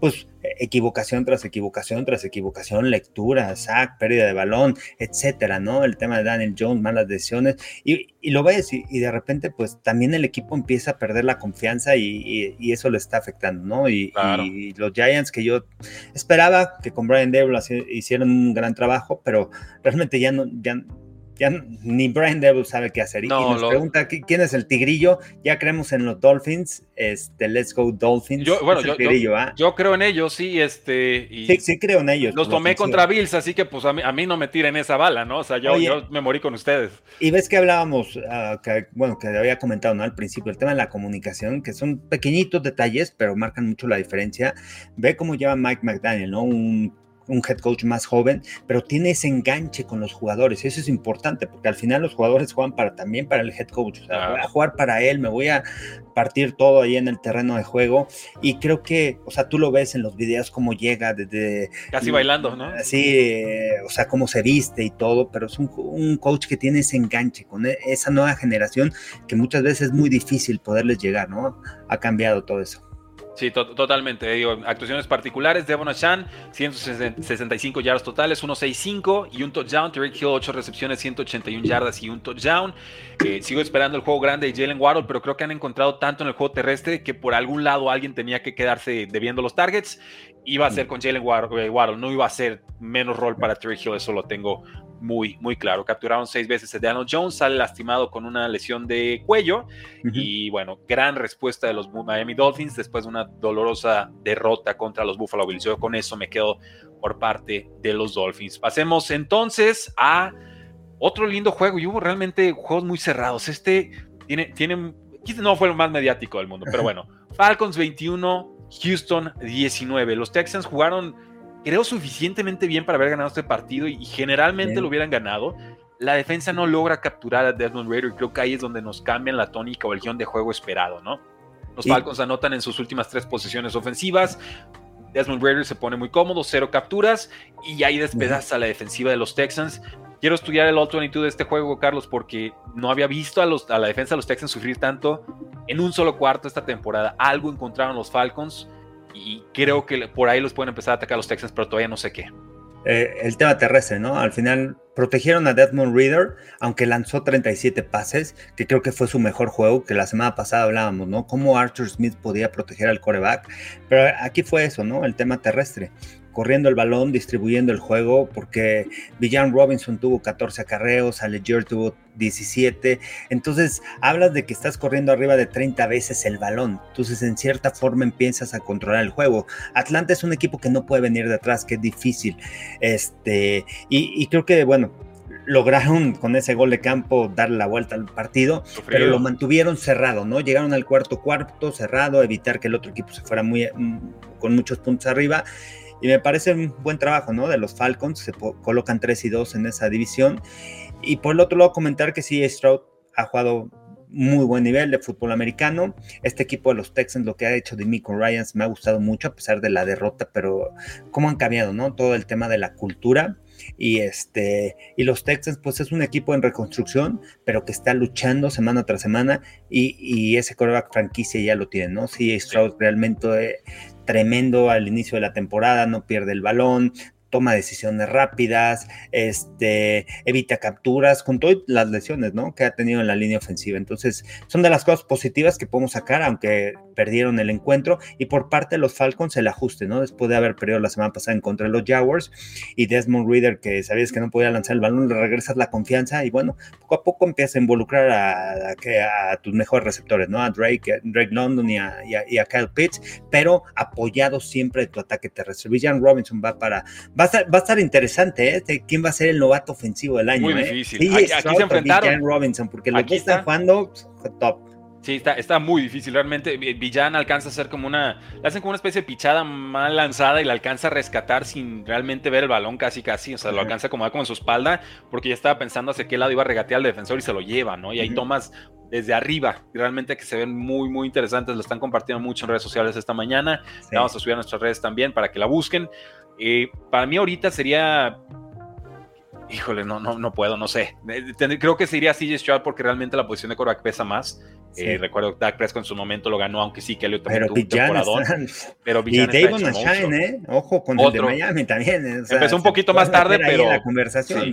[SPEAKER 2] pues equivocación tras equivocación tras equivocación, lectura, sack, pérdida de balón, etcétera, ¿no? El tema de Daniel Jones, malas decisiones y, y lo ves y, y, de repente, pues también el equipo empieza a perder la confianza y, y eso le está afectando, ¿no? Y, los Giants que yo esperaba que con Brian Dable hicieran un gran trabajo, pero realmente ya no, ya ya ni Brian Devil sabe qué hacer. y nos pregunta quién es el tigrillo. Ya creemos en los Dolphins. Este, let's go Dolphins.
[SPEAKER 1] Yo, bueno, ¿ah? yo, creo en ellos, sí, este.
[SPEAKER 2] sí, sí creo en ellos.
[SPEAKER 1] Los tomé contra Bills, así que pues a mí, no me tiren esa bala, ¿no? O sea, yo, me morí con ustedes.
[SPEAKER 2] Y ves que hablábamos, uh, que, bueno, que había comentado, ¿no? Al principio, el tema de la comunicación, que son pequeñitos detalles, pero marcan mucho la diferencia. Ve cómo lleva Mike McDaniel, ¿no? Un un head coach más joven, pero tiene ese enganche con los jugadores. Eso es importante porque al final los jugadores juegan para, también para el head coach. voy a jugar para él, me voy a partir todo ahí en el terreno de juego. Y creo que, o sea, tú lo ves en los videos cómo llega desde...
[SPEAKER 1] Casi bailando, ¿no?
[SPEAKER 2] Sí, o sea, cómo se viste y todo, pero es un, un coach que tiene ese enganche con e, esa nueva generación que muchas veces es muy difícil poderles llegar, ¿no? Ha cambiado todo eso.
[SPEAKER 1] Sí, totalmente. Actuaciones particulares. Devon Ashan, 165 yardas totales, 165 y un touchdown. Terry Hill, 8 recepciones, 181 yardas y un touchdown. Eh, sigo esperando el juego grande de Jalen Waddle, pero creo que han encontrado tanto en el juego terrestre que por algún lado alguien tenía que quedarse debiendo los targets. Iba a ser con Jalen Waddle, eh, no iba a ser menos rol para Terry Hill, eso lo tengo muy, muy claro. Capturaron seis veces a Daniel Jones, sale lastimado con una lesión de cuello. Y bueno, gran respuesta de los Miami Dolphins después de una dolorosa derrota contra los Buffalo Bills. Yo con eso me quedo por parte de los Dolphins. Pasemos entonces a otro lindo juego. Y hubo realmente juegos muy cerrados. Este tiene, tiene, no fue el más mediático del mundo, pero *laughs* bueno, Falcons 21, Houston 19. Los Texans jugaron creo suficientemente bien para haber ganado este partido y, generalmente lo hubieran ganado. La defensa no logra capturar a Desmond Raider y creo que ahí es donde nos cambian la tónica o el guion de juego esperado, ¿no? Los Falcons anotan en sus últimas tres posiciones ofensivas. Desmond Raider se pone muy cómodo, cero capturas y ahí despedaza la defensiva de los Texans. Quiero estudiar el All-22 de este juego, Carlos, porque no había visto a, los, a la defensa de los Texans sufrir tanto en un solo cuarto esta temporada. Algo encontraron los Falcons y creo que por ahí los pueden empezar a atacar los Texans, pero todavía no sé qué.
[SPEAKER 2] Eh, el tema terrestre, ¿no? Al final protegieron a Desmond Reader, aunque lanzó 37 pases, que creo que fue su mejor juego, que la semana pasada hablábamos, ¿no? Cómo Arthur Smith podía proteger al coreback, pero aquí fue eso, ¿no? El tema terrestre corriendo el balón, distribuyendo el juego, porque Villan Robinson tuvo 14 acarreos, Allegier tuvo 17. Entonces, hablas de que estás corriendo arriba de 30 veces el balón. Entonces, en cierta forma empiezas a controlar el juego. Atlanta es un equipo que no puede venir de atrás, que es difícil. Este, y, creo que, bueno, lograron con ese gol de campo darle la vuelta al partido, pero lo mantuvieron cerrado, ¿no? Llegaron al cuarto cuarto cerrado, evitar que el otro equipo se fuera muy mm, con muchos puntos arriba y me parece un buen trabajo, ¿no? De los Falcons, se colocan 3 y 2 en esa división. Y por el otro lado, comentar que sí, Stroud ha jugado muy buen nivel de fútbol americano. Este equipo de los Texans, lo que ha hecho de Miko Ryans me ha gustado mucho a pesar de la derrota, pero cómo han cambiado, ¿no? Todo el tema de la cultura. Y este, y los Texans, pues es un equipo en reconstrucción, pero que está luchando semana tras semana, y, y ese coreback franquicia ya lo tiene, ¿no? Sí, Stroud realmente tremendo al inicio de la temporada, no pierde el balón, toma decisiones rápidas, este, evita capturas, con todas las lesiones, ¿no? Que ha tenido en la línea ofensiva. Entonces, son de las cosas positivas que podemos sacar, aunque perdieron el encuentro. Y por parte de los Falcons, el ajuste, ¿no? Después de haber perdido la semana pasada en contra de los Jaguars y Desmond Reader, que sabías que no podía lanzar el balón, le regresas la confianza y bueno, poco a poco empieza a involucrar a, a, tus mejores receptores, ¿no? A Drake, Drake London y a, y a, Kyle Pitts, pero apoyado siempre de tu ataque terrestre. Villan Robinson va para va a estar, interesante, ¿eh? ¿Quién va a ser el novato ofensivo del año?
[SPEAKER 1] Muy
[SPEAKER 2] ¿eh?
[SPEAKER 1] difícil. aquí, se enfrentaron.
[SPEAKER 2] Robinson, porque lo que están jugando, top.
[SPEAKER 1] Sí, está, está muy difícil. Realmente, Villan alcanza a ser como una. Le hacen como una especie de pichada mal lanzada y la alcanza a rescatar sin realmente ver el balón casi, casi. O sea, lo alcanza como, como en su espalda, porque ya estaba pensando hacia qué lado iba a regatear al defensor y se lo lleva, ¿no? Y ahí tomas desde arriba, realmente que se ven muy, muy interesantes. Lo están compartiendo mucho en redes sociales esta mañana. Vamos a subir a nuestras redes también para que la busquen. Eh, para mí ahorita sería híjole, no, no, no puedo, no sé. Eh, creo que sería CJ Stroud porque realmente la posición de quarterback pesa más. Eh, recuerdo que Dak Prescott en su momento lo ganó, aunque sí que Elliot
[SPEAKER 2] también tuvo un temporadón. *laughs* Pero y David Shine, ¿eh? Ojo con el de Miami también.
[SPEAKER 1] Empezó un poquito más tarde, pero.
[SPEAKER 2] La conversación.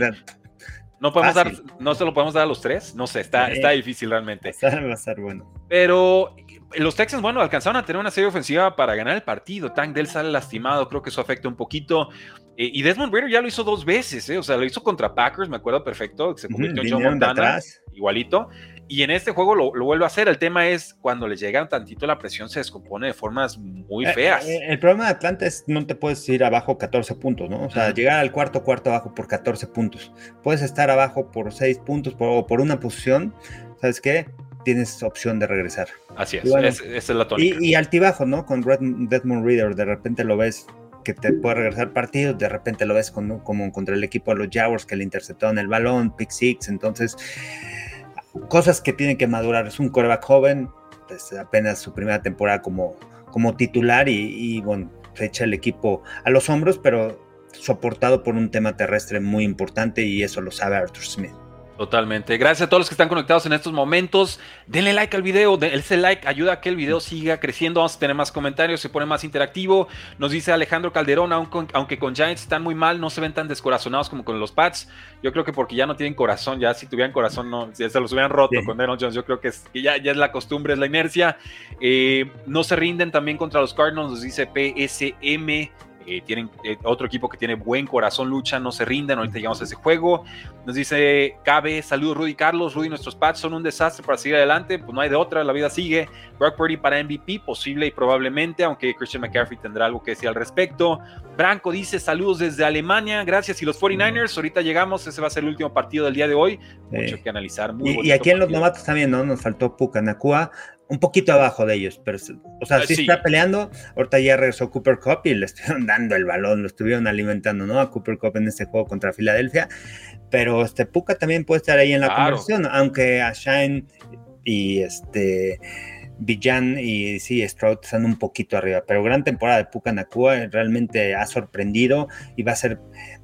[SPEAKER 1] No podemos dar, no se lo podemos dar a los tres, no sé, está, está difícil realmente.
[SPEAKER 2] Va a estar bueno.
[SPEAKER 1] Pero los Texans, bueno, alcanzaron a tener una serie ofensiva para ganar el partido. Tank Dell sale lastimado, creo que eso afecta un poquito. Eh, y Desmond Ritter ya lo hizo dos veces, ¿eh? o sea, lo hizo contra Packers, me acuerdo perfecto, se convirtió en John Montana, igualito. Y en este juego lo, vuelve a hacer. El tema es cuando le llega tantito la presión se descompone de formas muy eh, feas.
[SPEAKER 2] el problema de Atlanta es no te puedes ir abajo 14 puntos, ¿no? O sea, llegar al cuarto cuarto abajo por 14 puntos. Puedes estar abajo por 6 puntos o por una posición. ¿Sabes qué? Tienes opción de regresar.
[SPEAKER 1] Así es, esa es la tónica.
[SPEAKER 2] Y, altibajo, ¿no? Con Red, Deadmond Reader, de repente lo ves que te puede regresar partidos, de repente lo ves como, como contra el equipo de los Jaguars que le interceptaron el balón, pick six, entonces cosas que tienen que madurar. Es un coreback joven, pues apenas su primera temporada como, como titular y, y bueno, se echa el equipo a los hombros, pero soportado por un tema terrestre muy importante y eso lo sabe Arthur Smith.
[SPEAKER 1] Totalmente. Gracias a todos los que están conectados en estos momentos. Denle like al video. Ese like ayuda a que el video siga creciendo. Vamos a tener más comentarios, se pone más interactivo. Nos dice Alejandro Calderón, aunque, con Giants están muy mal, no se ven tan descorazonados como con los Pats. Yo creo que porque ya no tienen corazón. Ya si tuvieran corazón, no, se los hubieran roto con Daniel Jones. Yo creo que, es, ya, ya, es la costumbre, es la inercia. Eh, no se rinden también contra los Cardinals, nos dice PSM. Eh, tienen eh, otro equipo que tiene buen corazón, lucha, no se rinden. Ahorita llegamos a ese juego. Nos dice Cabe, saludos Rudy Carlos. Rudy, nuestros Pats son un desastre para seguir adelante. Pues no hay de otra, la vida sigue. Brock Purdy para MVP, posible y probablemente, aunque Christian McCaffrey tendrá algo que decir al respecto. Branco dice saludos desde Alemania, gracias. Y los 49ers, ahorita llegamos, ese va a ser el último partido del día de hoy. Mucho que analizar.
[SPEAKER 2] y, aquí en los novatos también, ¿no? Nos faltó Pucanacua un poquito abajo de ellos, pero, o sea, ah, sí, está peleando. Ahorita ya regresó Cooper Cup y le estuvieron *laughs* dando el balón, lo estuvieron alimentando, ¿no? A Cooper Cup en este juego contra Filadelfia. Pero este Puka también puede estar ahí en la conversación, aunque a Shine y este Villan y sí, Stroud están un poquito arriba, pero gran temporada de Puka Nakua, realmente ha sorprendido y va a ser,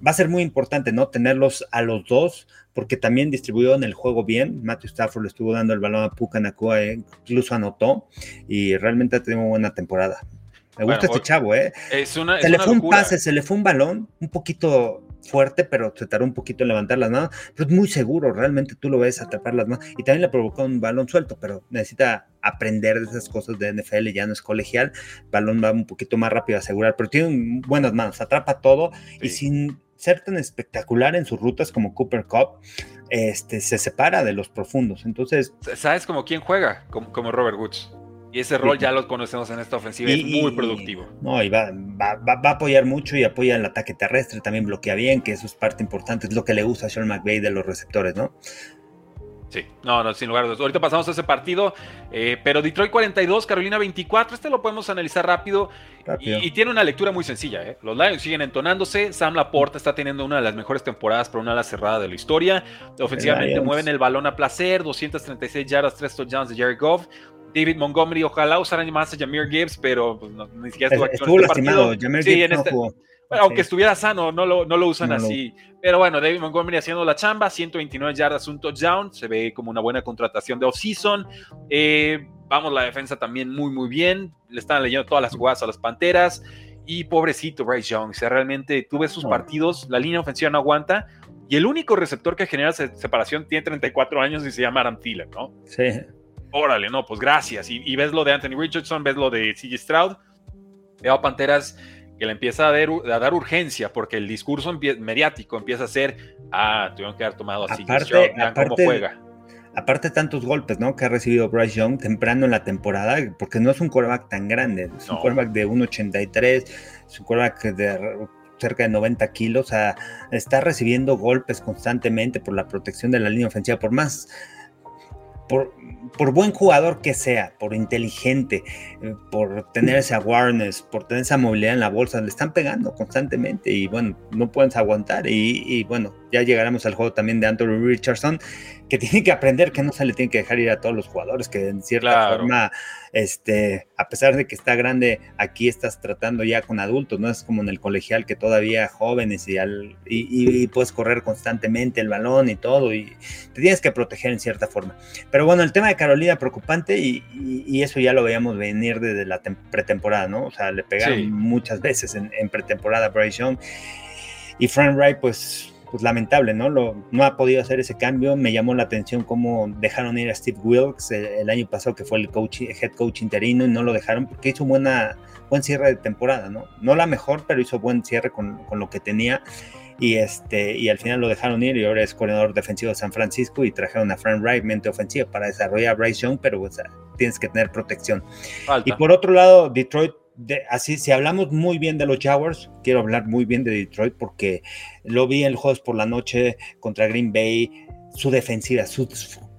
[SPEAKER 2] va a ser muy importante, ¿no? Tenerlos a los dos, porque también distribuyó en el juego bien. Matthew Stafford le estuvo dando el balón a Puka Nakua, eh, incluso anotó y realmente ha tenido una buena temporada. Me gusta este chavo, ¿eh?
[SPEAKER 1] Es una,
[SPEAKER 2] se le fue un pase, se le fue un balón, un poquito fuerte, pero se tardó un poquito en levantar las manos, pero es muy seguro, realmente tú lo ves atrapar las manos y también le provocó un balón suelto, pero necesita aprender de esas cosas de NFL, ya no es colegial, balón va un poquito más rápido a asegurar, pero tiene buenas manos, atrapa todo y sin ser tan espectacular en sus rutas como Cooper Cup, este, se separa de los profundos, entonces...
[SPEAKER 1] ¿Sabes como quién juega? Como, como Robert Woods. Y ese rol ya lo conocemos en esta ofensiva, es muy productivo.
[SPEAKER 2] no, y va, va, a apoyar mucho y apoya el ataque terrestre, también bloquea bien, que eso es parte importante, es lo que le gusta a Sean McVay de los receptores, ¿no?
[SPEAKER 1] Sí, no, no, sin lugar a dudas. Ahorita pasamos a ese partido, eh, pero Detroit 42, Carolina 24, este lo podemos analizar rápido, Y, tiene una lectura muy sencilla. ¿eh? Los Lions siguen entonándose, Sam Laporta está teniendo una de las mejores temporadas para una ala cerrada de la historia. Ofensivamente mueven el balón a placer, 236 yardas, 3 touchdowns de Jerry Goff. David Montgomery, ojalá usaran más a Jameer Gibbs, pero pues, ni siquiera
[SPEAKER 2] estuvo, estuvo este. Jameer sí, Gibbs
[SPEAKER 1] este, Bueno, aunque estuviera sano, no lo, no lo usan así. Pero bueno, David Montgomery haciendo la chamba, 129 yardas, un touchdown. Se ve como una buena contratación de off-season. Eh, vamos, la defensa también muy, muy bien. Le están leyendo todas las jugadas a las panteras. Y pobrecito Bryce Young. O sea, realmente tú ves sus partidos, la línea ofensiva no aguanta. Y el único receptor que genera separación tiene 34 años y se llama Aram Thielen, ¿no?
[SPEAKER 2] Sí.
[SPEAKER 1] Órale, no, pues gracias. Y, ves lo de Anthony Richardson, ves lo de CG Stroud. Veo a Panteras que le empieza a dar, a dar urgencia porque el discurso mediático empieza a ser, ah, tuvieron que haber tomado a CG Stroud, vean cómo juega.
[SPEAKER 2] Aparte tantos golpes, ¿no? Que ha recibido Bryce Young temprano en la temporada, porque no es un quarterback tan grande, es un quarterback de 1.83, es un quarterback de cerca de 90 kilos, o sea, está recibiendo golpes constantemente por la protección de la línea ofensiva, por más por, por, buen jugador que sea, por inteligente, eh, por tener ese awareness, por tener esa movilidad en la bolsa, le están pegando constantemente y bueno, no pueden aguantar. Y, y bueno, ya llegaremos al juego también de Anthony Richardson, que *laughs* tiene que aprender que no se le tiene que dejar ir a todos los jugadores, que en cierta forma, este, a pesar de que está grande, aquí estás tratando ya con adultos, no es como en el colegial que todavía jóvenes y, al, y, puedes correr constantemente el balón y todo, y te tienes que proteger en cierta forma. Pero bueno, el tema de Carolina preocupante y, eso ya lo veíamos venir desde la pretemporada, ¿no? O sea, le pegaron muchas veces en, pretemporada a Bryce Young. Y Frank Wright, pues pues lamentable, ¿no? Lo, no ha podido hacer ese cambio. Me llamó la atención cómo dejaron ir a Steve Wilkes el, año pasado, que fue el coach, head coach interino, y no lo dejaron porque hizo buena, buen cierre de temporada, ¿no? No la mejor, pero hizo buen cierre con, con lo que tenía. Y, este, y al final lo dejaron ir y ahora es coordinador defensivo de San Francisco y trajeron a Frank Wright, mente ofensiva, para desarrollar a Bryce Young, pero tienes que tener protección. Y por otro lado, Detroit así, si hablamos muy bien de los Jaguars, quiero hablar muy bien de Detroit porque lo vi en el jueves por la noche contra Green Bay, su defensiva, su,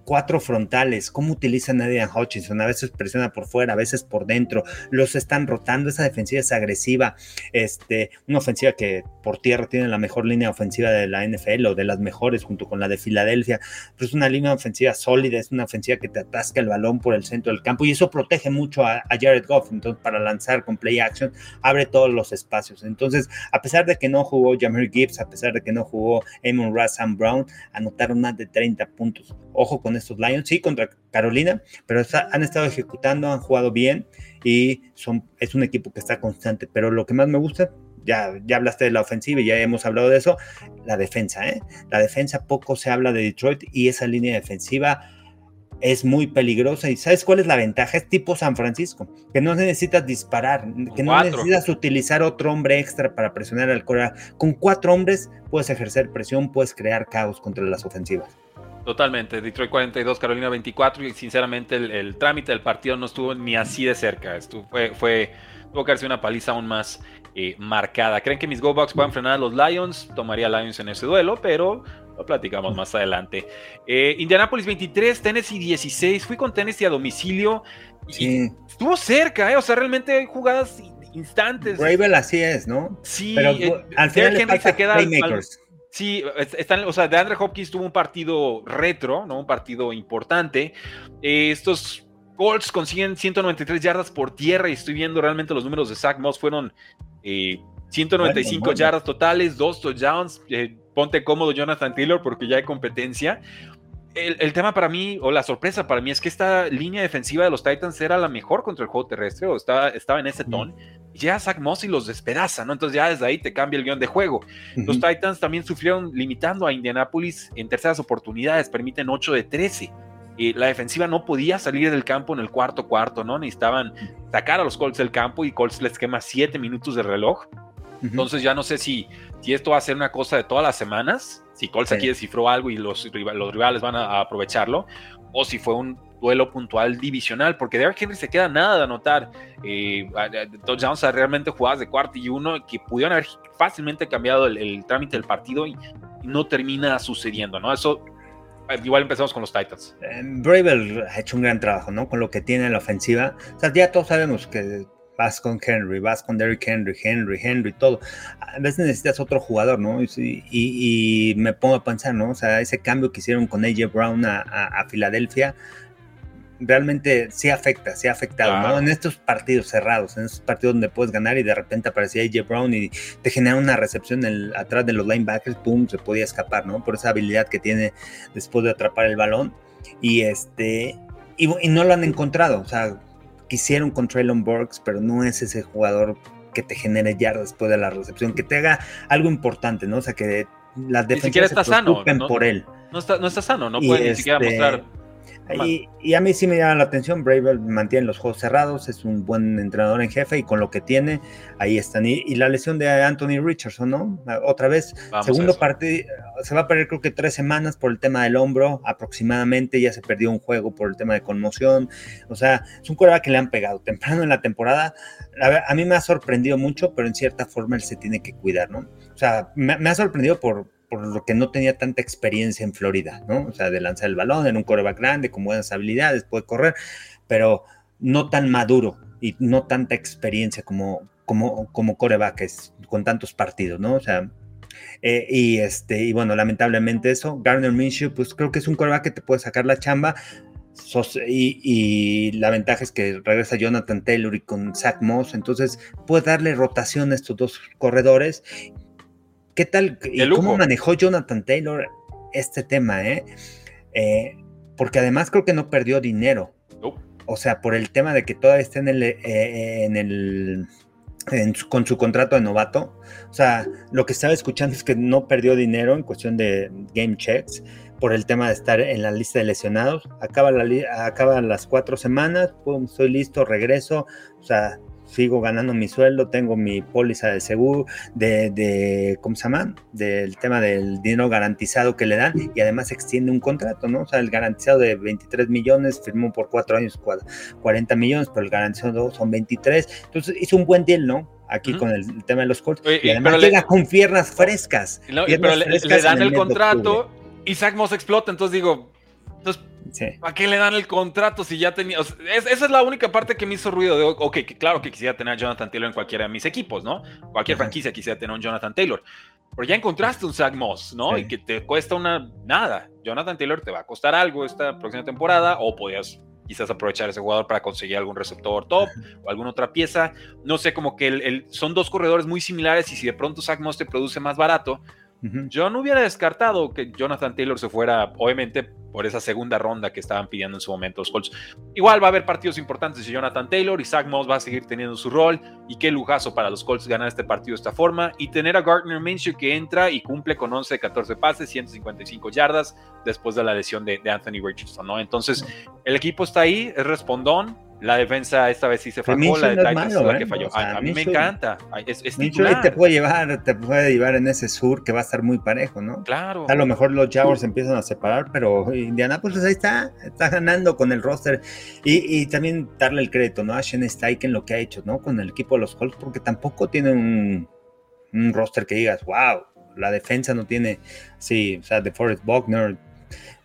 [SPEAKER 2] cuatro frontales, cómo utilizan a Adrian Hutchinson, a veces presiona por fuera, a veces por dentro, los están rotando, esa defensiva es agresiva, este, una ofensiva que por tierra tiene la mejor línea ofensiva de la NFL o de las mejores junto con la de Filadelfia, es una línea ofensiva sólida, es una ofensiva que te atasca el balón por el centro del campo y eso protege mucho a, Jared Goff, entonces para lanzar con play action abre todos los espacios, entonces a pesar de que no jugó Jameer Gibbs, a pesar de que no jugó Amon Rassam Brown, anotaron más de 30 puntos, ojo con estos Lions, sí, contra Carolina, pero han estado ejecutando, han jugado bien y son, es un equipo que está constante. Pero lo que más me gusta, ya, ya hablaste de la ofensiva y ya hemos hablado de eso, la defensa, ¿eh? La defensa poco se habla de Detroit y esa línea defensiva es muy peligrosa. ¿Y sabes cuál es la ventaja? Es tipo San Francisco, que no necesitas disparar, que no necesitas utilizar otro hombre extra para presionar al Cora. Con cuatro hombres puedes ejercer presión, puedes crear caos contra las ofensivas.
[SPEAKER 1] Totalmente, Detroit 42, Carolina 24 y sinceramente el, trámite del partido no estuvo ni así de cerca, estuvo, fue, fue tuvo que hacerse una paliza aún más eh, marcada. ¿Creen que mis Go Bucks puedan frenar a los Lions? Tomaría Lions en ese duelo, pero lo platicamos más adelante. Eh, Indianapolis 23, Tennessee 16, fui con Tennessee a domicilio y estuvo cerca, ¿eh? o sea, realmente jugadas instantes.
[SPEAKER 2] Bravel así es, ¿no?
[SPEAKER 1] Sí, pero eh, al final se queda Sí, están, o sea, de Andre Hopkins tuvo un partido retro, ¿no? Un partido importante. Eh, estos Colts consiguen 193 yardas por tierra y estoy viendo realmente los números de Zach Moss fueron 195 eh, yardas totales, dos touchdowns. Eh, ponte cómodo Jonathan Taylor porque ya hay competencia. El, tema para mí, o la sorpresa para mí, es que esta línea defensiva de los Titans era la mejor contra el juego terrestre, o estaba, estaba en ese ton. Y ya Zach Moss y los despedaza, ¿no? Entonces ya desde ahí te cambia el guion de juego. Los Titans también sufrieron limitando a Indianapolis en terceras oportunidades, permiten 8 de 13 y la defensiva no podía salir del campo en el cuarto cuarto, ¿no? Necesitaban sacar a los Colts del campo y Colts les quema siete minutos de reloj. Entonces ya no sé si, si esto va a ser una cosa de todas las semanas, si Colts aquí descifró algo y los, los rivales van a, aprovecharlo, o si fue un duelo puntual divisional, porque Derrick Henry se queda nada de anotar. Eh, touchdowns a realmente jugadas de cuarto y uno que pudieron haber fácilmente cambiado el, trámite del partido y, no termina sucediendo, ¿no? Eso eh, igual empezamos con los Titans.
[SPEAKER 2] Eh, Bravel ha hecho un gran trabajo, ¿no? Con lo que tiene en la ofensiva. O sea, ya todos sabemos que vas con Henry, vas con Derrick Henry, Henry, Henry, todo. A veces necesitas otro jugador, ¿no? Y, me pongo a pensar, ¿no? O sea, ese cambio que hicieron con AJ Brown a, a Filadelfia realmente sí afecta, sí ha afectado, ¿no? En estos partidos cerrados, en estos partidos donde puedes ganar y de repente aparecía AJ Brown y te genera una recepción atrás de los linebackers, pum, se podía escapar, ¿no? Por esa habilidad que tiene después de atrapar el balón. Y este, y, no lo han encontrado, o sea, quisieron con Traylon Burks, pero no es ese jugador que te genere yardas después de la recepción, que te haga algo importante, ¿no? O sea, que las defensas
[SPEAKER 1] se sano,
[SPEAKER 2] por él.
[SPEAKER 1] No está, no está sano, no puede ni siquiera este, mostrar
[SPEAKER 2] y, a mí sí me llama la atención, Bravel mantiene los juegos cerrados, es un buen entrenador en jefe y con lo que tiene, ahí están. Y, la lesión de Anthony Richardson, ¿no? Otra vez, segundo partido, se va a perder creo que tres semanas por el tema del hombro aproximadamente, ya se perdió un juego por el tema de conmoción, o sea, es un coreback que le han pegado temprano en la temporada, a, mí me ha sorprendido mucho, pero en cierta forma él se tiene que cuidar, ¿no? O sea, me ha sorprendido por por lo que no tenía tanta experiencia en Florida, ¿no? O sea, de lanzar el balón en un coreback grande, con buenas habilidades, puede correr, pero no tan maduro y no tanta experiencia como, como, como coreback con tantos partidos, ¿no? O sea, eh, y este, y bueno, lamentablemente eso, Garner Minshew, pues creo que es un coreback que te puede sacar la chamba. y, y, la ventaja es que regresa Jonathan Taylor y con Zach Moss, entonces puede darle rotación a estos dos corredores ¿Qué tal? ¿Y cómo manejó Jonathan Taylor este tema? Eh? eh? porque además creo que no perdió dinero. O sea, por el tema de que todavía está en el, eh, en el con su contrato de novato. O sea, lo que estaba escuchando es que no perdió dinero en cuestión de game checks por el tema de estar en la lista de lesionados. Acaba, la, acaba las cuatro semanas, pum, estoy listo, regreso. O sea, sigo ganando mi sueldo, tengo mi póliza de seguro, de, de, ¿cómo se llama? Del tema del dinero garantizado que le dan y además extiende un contrato, ¿no? O sea, el garantizado de 23 millones, firmó por cuatro años 40 millones, pero el garantizado son 23. Entonces hizo un buen deal, ¿no? Aquí con el, tema de los cortes. y además llega con piernas frescas.
[SPEAKER 1] pero le, dan el, contrato y Zach Moss explota, entonces digo, entonces ¿A qué le dan el contrato si ya tenía? esa es la única parte que me hizo ruido. De, ok, claro que quisiera tener a Jonathan Taylor en cualquiera de mis equipos, ¿no? Cualquier franquicia quisiera tener a un Jonathan Taylor. Pero ya encontraste un Zach Moss, ¿no? Y que te cuesta una nada. Jonathan Taylor te va a costar algo esta próxima temporada o podías quizás aprovechar ese jugador para conseguir algún receptor top o alguna otra pieza. No sé, como que el, son dos corredores muy similares y si de pronto Zach Moss te produce más barato, yo no hubiera descartado que Jonathan Taylor se fuera, obviamente, por esa segunda ronda que estaban pidiendo en su momento los Colts. Igual va a haber partidos importantes de Jonathan Taylor y Zach Moss va a seguir teniendo su rol. Y qué lujazo para los Colts ganar este partido de esta forma. Y tener a Gardner Minshew que entra y cumple con 11 de 14 pases, 155 yardas después de la lesión de, Anthony Richardson, ¿no? Entonces, el equipo está ahí, es respondón la defensa esta vez sí se falló, la de Titans la ¿eh? que falló. a, mí me encanta. Es, es
[SPEAKER 2] te puede llevar, te puede llevar en ese sur que va a estar muy parejo, ¿no?
[SPEAKER 1] Claro.
[SPEAKER 2] A lo mejor los Jaguars empiezan a separar, pero Indianapolis ahí está, está ganando con el roster. Y, también darle el crédito, ¿no? A Shane Steichen lo que ha hecho, ¿no? Con el equipo de los Colts, porque tampoco tiene un, un roster que digas, wow, la defensa no tiene, sí, o sea, de Forrest Buckner,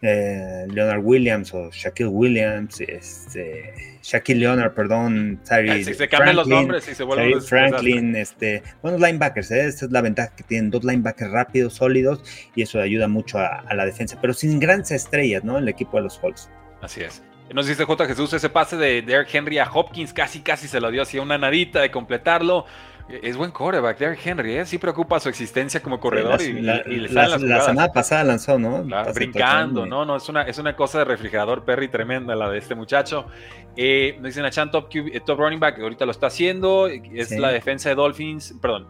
[SPEAKER 2] eh, Leonard Williams o Shaquille Williams, este, Shaquille Leonard, perdón,
[SPEAKER 1] si se cambian los nombres y se vuelven
[SPEAKER 2] Franklin, este, buenos linebackers, ¿eh? esta es la ventaja que tienen, dos linebackers rápidos, sólidos, y eso ayuda mucho a, la defensa, pero sin grandes estrellas, ¿no? El equipo de los Colts.
[SPEAKER 1] Así es. No sé si dice J. Jesús, ese pase de Derrick Henry a Hopkins casi casi se lo dio así una nadita de completarlo. Es buen coreback, Derrick Henry, ¿eh? sí preocupa su existencia como corredor y, le
[SPEAKER 2] la, la semana pasada lanzó, ¿no?
[SPEAKER 1] brincando, ¿no? no es, una, es una cosa de refrigerador Perry tremenda la de este muchacho. Eh, nos dicen a Chan top, eh, top running back, ahorita lo está haciendo, es la defensa de Dolphins, perdón,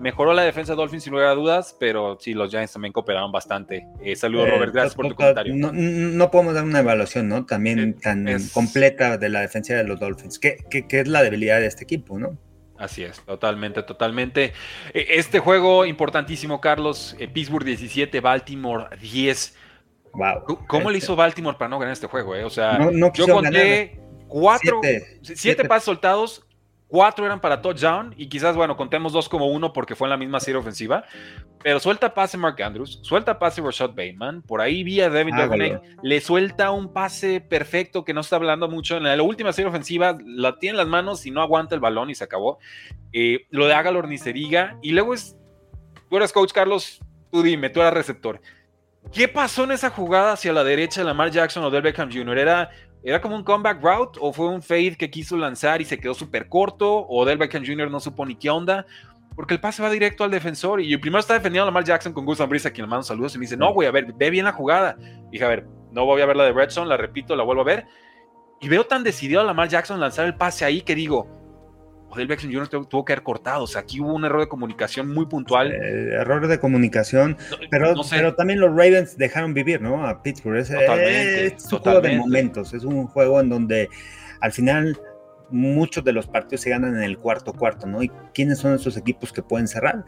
[SPEAKER 1] mejoró la defensa de Dolphins sin lugar a dudas, pero sí, los Giants también cooperaron bastante. Eh, saludos, Robert, gracias por tu comentario.
[SPEAKER 2] No, podemos dar una evaluación, ¿no? También tan completa de la defensa de los Dolphins, que, que, es la debilidad de este equipo, ¿no?
[SPEAKER 1] Así es, totalmente, totalmente. E, este juego importantísimo, Carlos, eh, Pittsburgh 17, Baltimore 10.
[SPEAKER 2] Wow.
[SPEAKER 1] ¿Cómo le hizo Baltimore para no ganar este juego? Eh? O sea, yo conté cuatro, siete, pasos soltados, cuatro eran para touchdown y quizás, bueno, contemos dos como uno porque fue en la misma serie ofensiva. Pero suelta pase Mark Andrews, suelta pase Rashad Bateman, por ahí vía David ah, le suelta un pase perfecto que no está hablando mucho. En la última serie ofensiva la tiene en las manos y no aguanta el balón y se acabó. Eh, lo de Agalor ni se diga. Y luego es, tú eres coach Carlos, tú dime, tú eras receptor. ¿Qué pasó en esa jugada hacia la derecha de Lamar Jackson o del Beckham Jr.? ¿Era ¿Era como un comeback route o fue un fade que quiso lanzar y se quedó súper corto? ¿O Del Beckham Jr. no supo ni qué onda? Porque el pase va directo al defensor y primero está defendiendo a Lamar Jackson con Gus Brisa, a quien le mando saludos y me dice, no, voy a ver, ve bien la jugada. dije, a ver, no voy a ver la de Redstone, la repito, la vuelvo a ver. Y veo tan decidido a Lamar Jackson lanzar el pase ahí que digo, Odell Beckham Jr. tuvo que haber cortado. O sea, aquí hubo un error de comunicación muy puntual.
[SPEAKER 2] error de comunicación, pero, pero también los Ravens dejaron vivir, ¿no? A Pittsburgh. Es, es un juego de momentos, es un juego en donde al final muchos de los partidos se ganan en el cuarto cuarto, ¿no? ¿Y quiénes son esos equipos que pueden cerrar?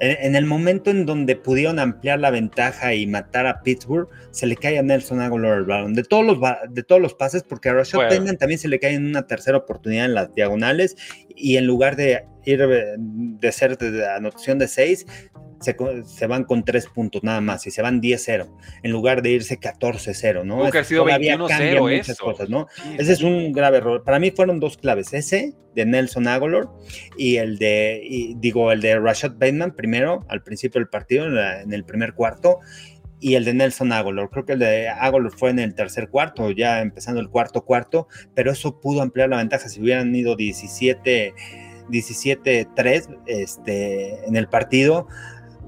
[SPEAKER 2] En, el momento en donde pudieron ampliar la ventaja y matar a Pittsburgh, se le cae a Nelson Aguilar el balón. De todos los, de todos los pases, porque a Rashad bueno. también se le cae en una tercera oportunidad en las diagonales y en lugar de ir de ser de anotación de seis, se, van con tres puntos nada más y se van 10-0 en lugar de irse 14-0, ¿no?
[SPEAKER 1] ha sido 21-0 muchas
[SPEAKER 2] cosas, ¿no? Ese es un grave error. Para mí fueron dos claves, ese de Nelson Aguilar y el de, digo, el de Rashad Bateman primero al principio del partido, en, el primer cuarto, y el de Nelson Aguilar. Creo que el de Aguilar fue en el tercer cuarto, ya empezando el cuarto cuarto, pero eso pudo ampliar la ventaja si hubieran ido 17 17-3 este, en el partido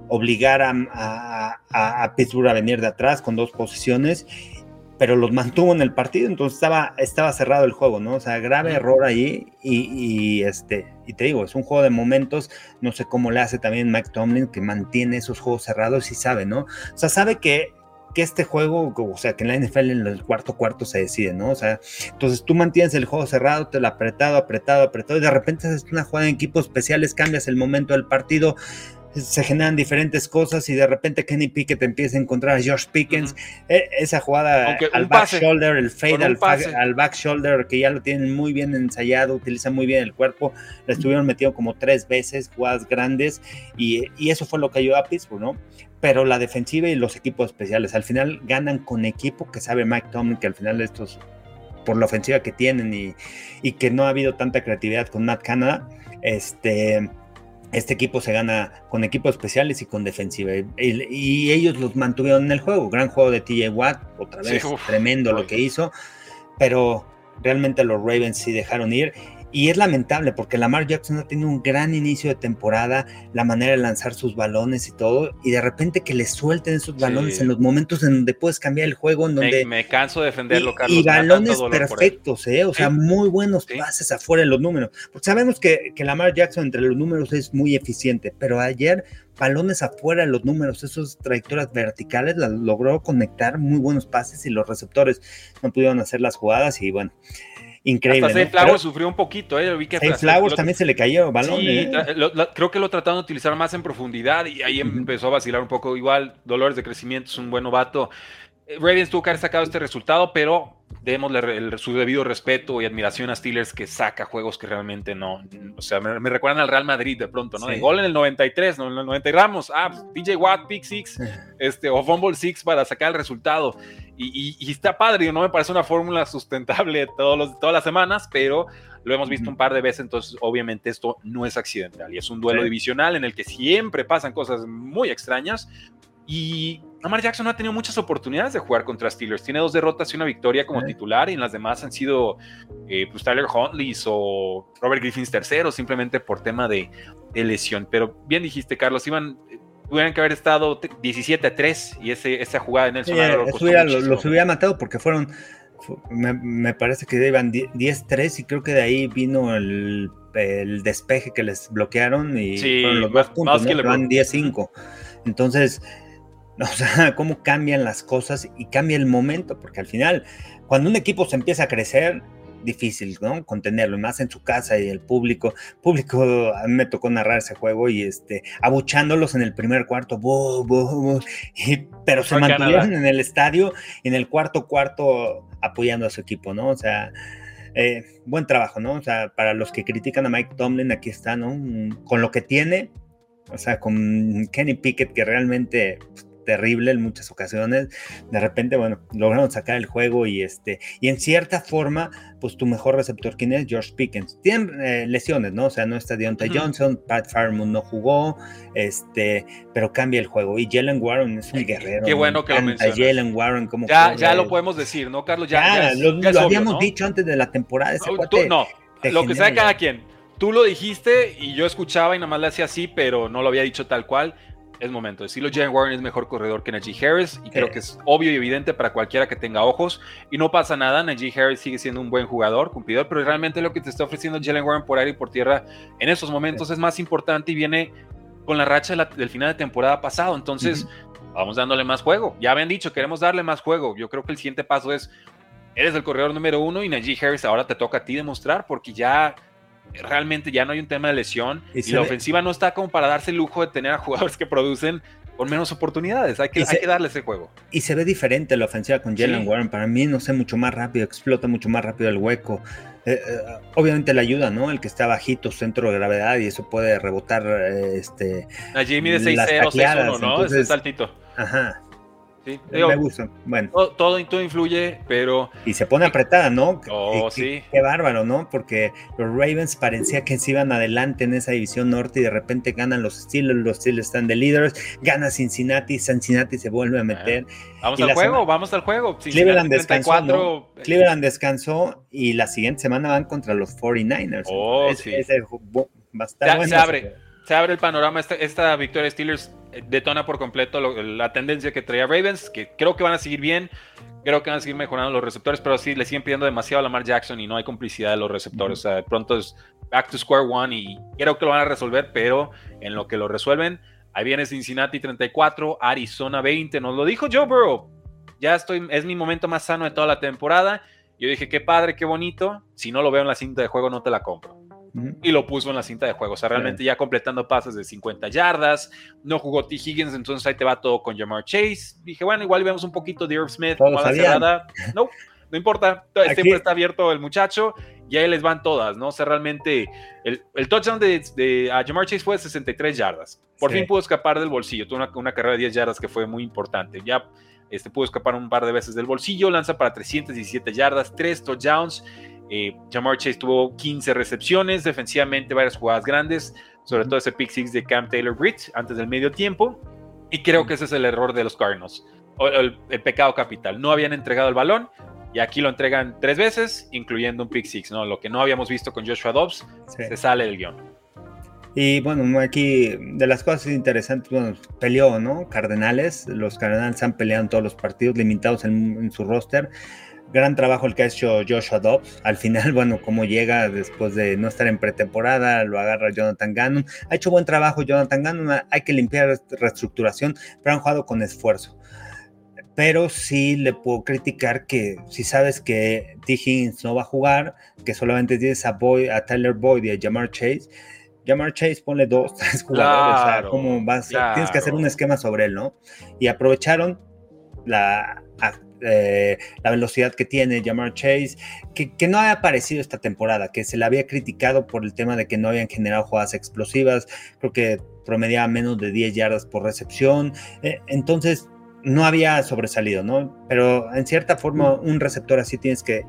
[SPEAKER 2] obligar a, a, Pittsburgh a venir de atrás con dos posiciones, pero los mantuvo en el partido, entonces estaba, estaba cerrado el juego, ¿no? O sea, grave error ahí y, este, y te digo, es un juego de momentos, no sé cómo le hace también Mike Tomlin, que mantiene esos juegos cerrados y sabe, ¿no? O sea, sabe que que este juego, o sea, que en la NFL en el cuarto cuarto se decide, ¿no? O sea, entonces tú mantienes el juego cerrado, te lo apretado, apretado, apretado, y de repente haces una jugada en equipos especiales, cambias el momento del partido, se generan diferentes cosas y de repente Kenny Pickett empieza a encontrar a Josh Pickens. E, esa jugada al back shoulder, el fade al, back shoulder, que ya lo tienen muy bien ensayado, utiliza muy bien el cuerpo. Le estuvieron metido como tres veces, jugadas grandes, y, eso fue lo que ayudó a Pittsburgh, ¿no? Pero la defensiva y los equipos especiales al final ganan con equipo que sabe Mike Tomlin que al final estos, por la ofensiva que tienen y, y que no ha habido tanta creatividad con Matt Canada, este este equipo se gana con equipos especiales y con defensiva. Y, ellos los mantuvieron en el juego. Gran juego de TJ Watt, otra vez, tremendo lo que hizo. Pero realmente los Ravens sí dejaron ir. Y es lamentable porque Lamar Jackson ha tenido un gran inicio de temporada, la manera de lanzar sus balones y todo, y de repente que le suelten esos balones en los momentos en donde puedes cambiar el juego, en donde...
[SPEAKER 1] Me, canso de defenderlo, Carlos.
[SPEAKER 2] Y balones perfectos, ¿eh? O sea, muy buenos pases afuera en los números. Porque sabemos que, que Lamar Jackson entre los números es muy eficiente, pero ayer balones afuera de los números, esas trayectorias verticales, las logró conectar muy buenos pases y los receptores no pudieron hacer las jugadas y bueno, increíble.
[SPEAKER 1] Hasta ¿no? Flowers sufrió un poquito, ¿eh? Vi que
[SPEAKER 2] Flowers también se le cayó balón. Sí, ¿eh?
[SPEAKER 1] creo que lo trataron de utilizar más en profundidad y ahí empezó a vacilar un poco. Igual, Dolores de Crecimiento es un buen novato. Eh, Ravens tuvo que haber sacado este resultado, pero démosle su debido respeto y admiración a Steelers que saca juegos que realmente no, o sea, me, recuerdan al Real Madrid de pronto, ¿no? De gol en el 93, ¿no? En el 90 y Ramos, ah, PJ Watt, pick six, *laughs* este, o fumble six para sacar el resultado. Y, está padre, no me parece una fórmula sustentable todos los, todas las semanas, pero lo hemos visto un par de veces, entonces obviamente esto no es accidental y es un duelo divisional en el que siempre pasan cosas muy extrañas y Lamar Jackson no ha tenido muchas oportunidades de jugar contra Steelers. Tiene dos derrotas y una victoria como titular y en las demás han sido eh, pues Tyler Huntley o Robert Griffins tercero simplemente por tema de, lesión. Pero bien dijiste, Carlos, iban tuvieran que haber estado 17 a 3 y ese, esa jugada en el
[SPEAKER 2] los hubiera matado porque fueron, me, parece que iban 10-3 y creo que de ahí vino el, despeje que les bloquearon y fueron los dos puntos, ¿no? 10-5. Entonces, *laughs* o sea, cómo cambian las cosas y cambia el momento, porque al final, cuando un equipo se empieza a crecer, difícil, ¿no? Contenerlo, más en su casa y el público. Público, a mí me tocó narrar ese juego y este, abuchándolos en el primer cuarto, pero se mantuvieron en el estadio, en el cuarto cuarto, apoyando a su equipo, ¿no? O sea, eh, buen trabajo, ¿no? O sea, para los que critican a Mike Tomlin, aquí está, ¿no? Con lo que tiene, o sea, con Kenny Pickett, que realmente pues, terrible en muchas ocasiones. De repente, bueno, lograron sacar el juego y este, y en cierta forma, pues tu mejor receptor, ¿quién es? George Pickens. Tienen eh, lesiones, ¿no? O sea, no está Deontay Johnson, Pat Farmon no jugó, este, pero cambia el juego. Y Jalen Warren es un guerrero.
[SPEAKER 1] Qué bueno que lo mencionas.
[SPEAKER 2] Jalen Warren, como
[SPEAKER 1] ya, ya lo podemos decir, ¿no, Carlos? Ya,
[SPEAKER 2] lo, habíamos dicho antes de la temporada.
[SPEAKER 1] no, lo que sea cada quien. Tú lo dijiste y yo escuchaba y nada más le hacía así, pero no lo había dicho tal cual es momento de decirlo. Jalen Warren es mejor corredor que Najee Harris y creo que es obvio y evidente para cualquiera que tenga ojos. Y no pasa nada, Najee Harris sigue siendo un buen jugador, cumplidor, pero realmente lo que te está ofreciendo Jalen Warren por aire y por tierra en esos momentos es más importante y viene con la racha del final de temporada pasado. Entonces, vamos dándole más juego. Ya habían dicho, queremos darle más juego. Yo creo que el siguiente paso es, eres el corredor número uno y Najee Harris ahora te toca a ti demostrar porque ya realmente ya no hay un tema de lesión y, la ofensiva no está como para darse el lujo de tener a jugadores que producen con menos oportunidades. Hay que, hay que darle ese juego.
[SPEAKER 2] Y se ve diferente la ofensiva con Jalen Warren. Para mí, no sé, mucho más rápido, explota mucho más rápido el hueco. Eh, eh, obviamente le ayuda, ¿no? El que está bajito, centro de gravedad, y eso puede rebotar. Eh, este,
[SPEAKER 1] a Jimmy de 6-0, 6-1, ¿no? Ese saltito.
[SPEAKER 2] Ajá. Me gusta. Bueno.
[SPEAKER 1] Todo, todo, influye, pero.
[SPEAKER 2] Y se pone apretada, ¿no?
[SPEAKER 1] Oh, sí.
[SPEAKER 2] Qué, bárbaro, ¿no? Porque los Ravens parecía que se iban adelante en esa división norte y de repente ganan los Steelers, los Steelers están de líderes, gana Cincinnati, Cincinnati se vuelve a meter.
[SPEAKER 1] vamos al juego, vamos al juego.
[SPEAKER 2] Cleveland descansó. Cleveland descansó y la siguiente semana van contra los 49ers.
[SPEAKER 1] Oh, sí.
[SPEAKER 2] va a estar
[SPEAKER 1] se, se abre, se abre el panorama. Esta, esta victoria de Steelers detona por completo la tendencia que traía Ravens, que creo que van a seguir bien, creo que van a seguir mejorando los receptores, pero sí le siguen pidiendo demasiado a Lamar Jackson y no hay complicidad de los receptores. O sea, de pronto es back to square one y creo que lo van a resolver, pero en lo que lo resuelven, ahí viene Cincinnati 34, Arizona 20, nos lo dijo Joe Burrow. Ya estoy, es mi momento más sano de toda la temporada. Yo dije, qué padre, qué bonito. Si no lo veo en la cinta de juego, no te la compro y lo puso en la cinta de juego. O sea, realmente ya completando pases de 50 yardas. No jugó T. Higgins, entonces ahí te va todo con Jamar Chase. Dije, bueno, igual vemos un poquito de Irv Smith como la cerrada. *laughs* No, no importa. Siempre está abierto el muchacho y ahí les van todas, ¿no? O sea, realmente el, el touchdown de, de Jamar Chase fue de 63 yardas. Por fin pudo escapar del bolsillo. Tuvo una, una, carrera de 10 yardas que fue muy importante. Ya este, pudo escapar un par de veces del bolsillo. Lanza para 317 yardas, 3 touchdowns. Eh, Jamar Chase tuvo 15 recepciones, defensivamente varias jugadas grandes, sobre todo ese pick six de Cam Taylor Britt antes del medio tiempo. Y creo que ese es el error de los Cardinals, o el, pecado capital. No habían entregado el balón y aquí lo entregan tres veces, incluyendo un pick six, ¿no? Lo que no habíamos visto con Joshua Dobbs, se sale del guion.
[SPEAKER 2] Y bueno, aquí de las cosas interesantes, bueno, peleó, ¿no? Cardenales, los Cardenales han peleado en todos los partidos, limitados en, en su roster gran trabajo el que ha hecho Joshua Dobbs. Al final, *laughs* bueno, cómo llega después de no estar en pretemporada, lo agarra Jonathan Gannon. Ha hecho buen trabajo Jonathan Gannon, hay que limpiar reestructuración, pero han jugado con esfuerzo. Pero sí le puedo criticar que si sabes que T. Higgins no va a jugar, que solamente tienes a, Boy, a Tyler Boyd y a Jamar Chase, Jamar Chase ponle dos, *laughs* tres jugadores, o sea, ¿cómo vas? Tienes que hacer un esquema sobre él, ¿no? Y aprovecharon la eh, la velocidad que tiene Jamar Chase, que, no ha aparecido esta temporada, que se le había criticado por el tema de que no habían generado jugadas explosivas, creo que promediaba menos de 10 yardas por recepción, eh, entonces no había sobresalido, ¿no? Pero en cierta forma un receptor así tienes que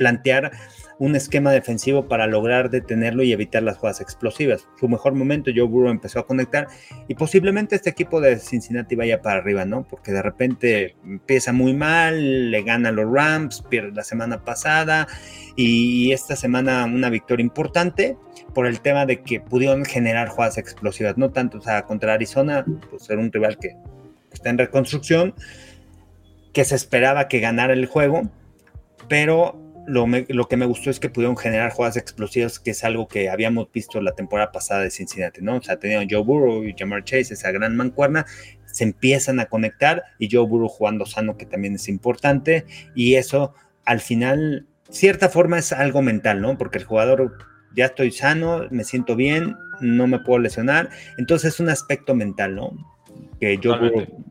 [SPEAKER 2] plantear un esquema defensivo para lograr detenerlo y evitar las jugadas explosivas. Su mejor momento, Joe Burrow empezó a conectar y posiblemente este equipo de Cincinnati vaya para arriba, ¿no? Porque de repente empieza muy mal, le gana los Rams, pierde la semana pasada y esta semana una victoria importante por el tema de que pudieron generar jugadas explosivas, no tanto, o sea, contra Arizona, pues era un rival que está en reconstrucción, que se esperaba que ganara el juego, pero lo, que me gustó es que pudieron generar jugadas explosivas, que es algo que habíamos visto la temporada pasada de Cincinnati, ¿no? O sea, tenían Joe Burrow y Jamar Chase, esa gran mancuerna, se empiezan a conectar y Joe Burrow jugando sano, que también es importante, y eso al final, cierta forma es algo mental, ¿no? Porque el jugador ya estoy sano, me siento bien, no me puedo lesionar, entonces es un aspecto mental, ¿no? Que Joe Burrow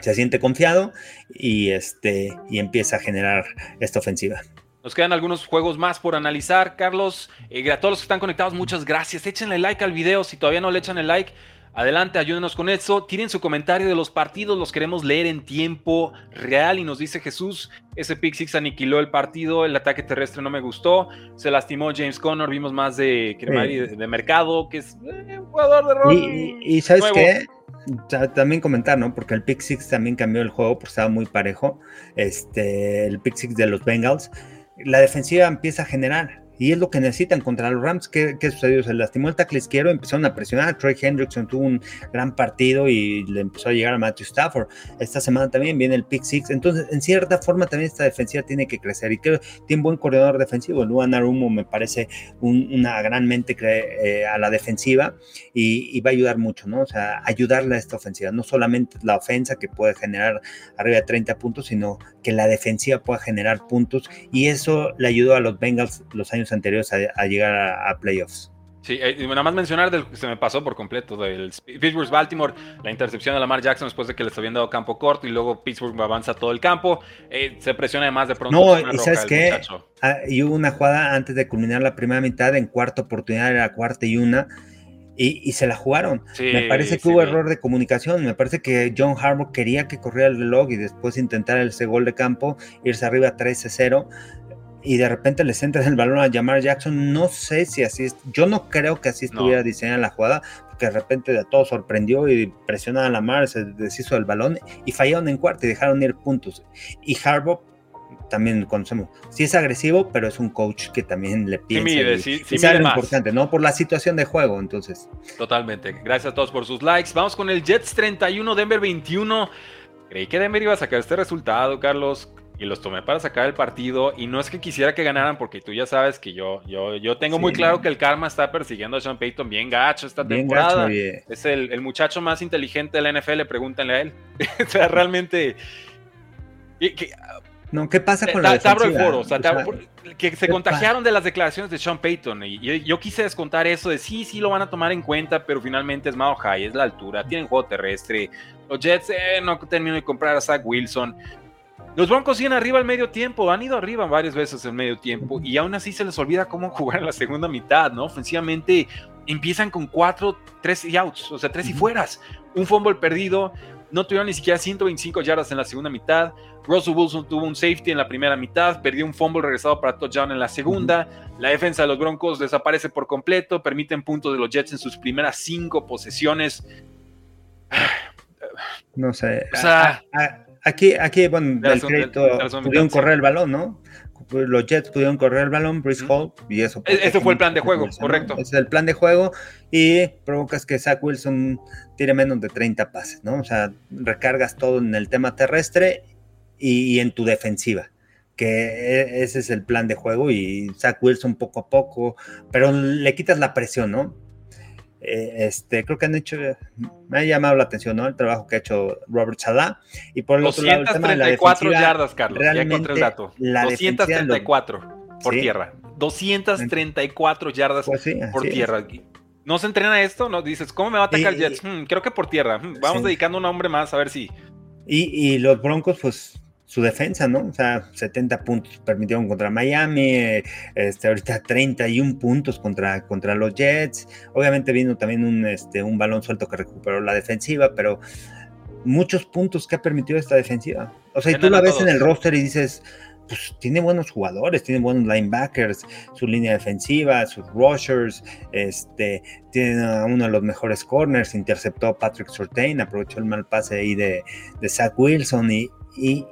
[SPEAKER 2] se siente confiado y, este, y empieza a generar esta ofensiva.
[SPEAKER 1] Nos quedan algunos juegos más por analizar, Carlos. Eh, a todos los que están conectados, muchas gracias. Échenle like al video. Si todavía no le echan el like, adelante, ayúdenos con eso. Tienen su comentario de los partidos, los queremos leer en tiempo real. Y nos dice Jesús: ese pick six aniquiló el partido, el ataque terrestre no me gustó. Se lastimó James Conner, vimos más de, de, mercado, que es eh, un jugador de rol.
[SPEAKER 2] Y, sabes qué? también comentar, ¿no? Porque el pick six también cambió el juego porque estaba muy parejo. Este, el pick six de los Bengals la defensiva empieza a generar. Y es lo que necesitan contra los Rams. ¿Qué, sucedió? Se lastimó el tackle izquierdo, empezaron a presionar. Trey Hendrickson tuvo un gran partido y le empezó a llegar a Matthew Stafford. Esta semana también viene el pick six. Entonces, en cierta forma, también esta defensiva tiene que crecer. Y creo que tiene un buen corredor defensivo. Luan Arumo me parece una gran mente eh, a la defensiva y, va a ayudar mucho, ¿no? O sea, ayudarle a esta ofensiva. No solamente la ofensa que puede generar arriba de 30 puntos, sino que la defensiva pueda generar puntos. Y eso le ayudó a los Bengals los años anteriores a, llegar a, playoffs.
[SPEAKER 1] Sí, eh, nada más mencionar, del, se me pasó por completo, del Pittsburgh Baltimore, la intercepción de Lamar Jackson después de que les habían dado campo corto y luego Pittsburgh avanza todo el campo, eh, se presiona además de pronto.
[SPEAKER 2] No, y sabes qué, ah, y hubo una jugada antes de culminar la primera mitad, en cuarta oportunidad, era cuarta y una, y, se la jugaron. me parece que hubo error de comunicación. Me parece que John Harbaugh quería que corriera el reloj y después intentar ese gol de campo, irse arriba 13-0 y de repente les entra el balón a llamar Jackson. No sé si así es. Yo no creo que así estuviera diseñada la jugada, porque de repente de todo sorprendió y presionó a Lamar, se deshizo del balón y fallaron en cuarto y dejaron ir puntos. Y Harbaugh también conocemos. Sí es agresivo, pero es un coach que también le piensa. Sí, sí, sabe lo importante, ¿no? Por la situación de juego, entonces.
[SPEAKER 1] Totalmente. Gracias a todos por sus likes. Vamos con el Jets 31, Denver 21. Creí que Denver iba a sacar este resultado, Carlos y los tomé para sacar el partido. Y no es que quisiera que ganaran, porque tú ya sabes que yo, yo, yo tengo muy claro que el karma está persiguiendo a Sean Payton bien gacho esta temporada. es el, muchacho más inteligente de la NFL, pregúntenle a él. *laughs* o sea, realmente.
[SPEAKER 2] no, ¿qué pasa con la defensiva?
[SPEAKER 1] el foro, o sea, que se contagiaron de las declaraciones de Sean Payton. Y yo, quise descontar eso de sí, sí lo van a tomar en cuenta, pero finalmente es Mao High, es la altura, tienen juego terrestre. Los Jets eh, no terminó de comprar a Zach Wilson. Los Broncos siguen arriba al medio tiempo, han ido arriba varias veces el medio tiempo y aún así se les olvida cómo *laughs* jugar en la segunda mitad, ¿no? Ofensivamente empiezan con cuatro, tres y outs, o sea, tres y fueras. Un fumble perdido, no tuvieron ni siquiera 125 yardas en la segunda mitad. Russell Wilson tuvo un safety en la primera mitad, perdió un fumble regresado para touchdown en la segunda. La defensa de los Broncos desaparece por completo, permiten puntos de los Jets en sus primeras cinco posesiones.
[SPEAKER 2] No sé. O sea, Aquí, aquí bueno, del crédito pudieron correr el balón, ¿no? Los Jets pudieron correr el balón, Bruce Hall, y eso.
[SPEAKER 1] E-, ese fue el plan de juego, correcto.
[SPEAKER 2] Ese es el plan de juego y provocas que Zach Wilson tire menos de 30 pases, ¿no? O sea, recargas todo en el tema terrestre y, en tu defensiva que e-, ese es el plan de juego y Zach Wilson poco a poco, pero le quitas la presión, ¿no? Eh, este, creo que han hecho, me ha llamado la atención, ¿no? El trabajo que ha hecho Robert Salah. Y por el otro lado, el tema de la
[SPEAKER 1] yardas, Carlos. Ya encontré el dato. 234 por tierra. 234 yardas pues por tierra. ¿No se entrena esto? ¿No? Dices, ¿cómo me va a atacar Jets? Hmm, creo que por tierra. Hmm, vamos dedicando un hombre más a ver si.
[SPEAKER 2] Y, y los Broncos, pues su defensa, ¿no? O sea, 70 puntos permitieron contra Miami, este, ahorita 31 puntos contra, contra los Jets. Obviamente vino también un, este, un balón suelto que recuperó la defensiva, pero muchos puntos que ha permitido esta defensiva. O sea, y tú la ves en el roster y dices, pues tiene buenos jugadores, tiene buenos linebackers, su línea defensiva, sus rushers, este, tiene uno de los mejores corners, interceptó a Patrick Surtain, aprovechó el mal pase ahí de, de Zach Wilson y, y,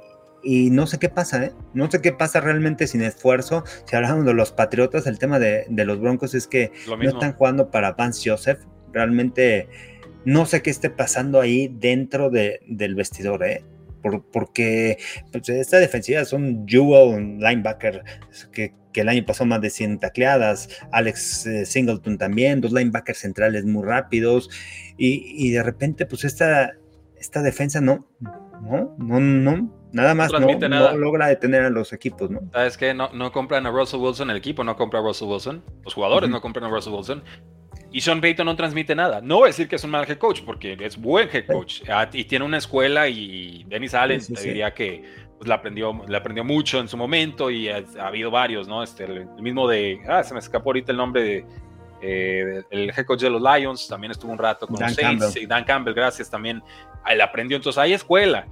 [SPEAKER 2] y, no sé qué pasa, ¿eh? No sé qué pasa realmente sin esfuerzo. Si hablamos de los Patriotas, el tema de, de los Broncos es que no están jugando para Vance Joseph, realmente no sé qué esté pasando ahí dentro de, del vestidor, ¿eh? porque pues, esta defensiva son jewel linebacker que, que, el año pasó más de 100 tacleadas, Alex eh, Singleton también, dos linebackers centrales muy rápidos y, y de repente pues esta, esta defensa no, no, no, no, nada más no, no, logra detener a los equipos, ¿no?
[SPEAKER 1] ¿Sabes qué? No, no compran a Russell Wilson, el equipo no compra a Russell Wilson, los jugadores no compran a Russell Wilson y Sean Payton no transmite nada. No voy a decir que es un mal head coach, porque es buen head coach. Ah, y tiene una escuela y Dennis Allen te diría que pues, la, aprendió, la aprendió mucho en su momento y ha, habido varios, ¿no? Este, el, mismo de, ah, se me escapó ahorita el nombre de, eh, el head coach de los Lions, también estuvo un rato con los Saints. Campbell. Dan Campbell, gracias, también. Él aprendió, entonces hay escuela.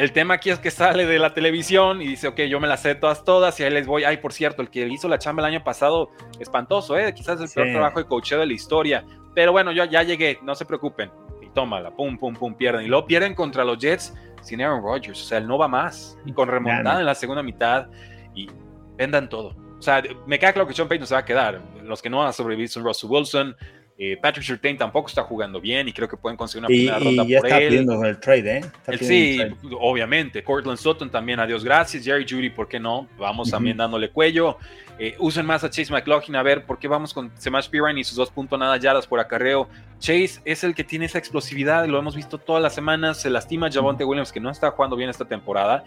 [SPEAKER 1] El tema aquí es que sale de la televisión y dice, ok, yo me las sé todas, todas, y ahí les voy. Ay, por cierto, el que hizo la chamba el año pasado, espantoso, ¿eh? Quizás el peor trabajo de coacheo de la historia. Pero bueno, yo ya llegué, no se preocupen. Y tómala, pum, pum, pum, pierden. Y luego pierden contra los Jets sin Aaron Rodgers. O sea, él no va más. Y con remontada en la segunda mitad. Y vendan todo. O sea, me queda claro que Sean Payton se va a quedar. Los que no van a sobrevivir son Russell Wilson, eh, Patrick Surtain tampoco está jugando bien y creo que pueden conseguir una primera ronda
[SPEAKER 2] y ya está Pidiendo el trade, ¿eh?
[SPEAKER 1] sí, obviamente. Cortland Sutton también, adiós, gracias. Jerry Judy, ¿por qué no? Vamos también dándole cuello. Eh, usen más a Chase McLaughlin, a ver por qué vamos con Semash Pirine y sus dos puntos nada yardas por acarreo. Chase es el que tiene esa explosividad, lo hemos visto todas las semanas. Se lastima Javonte Williams, que no está jugando bien esta temporada.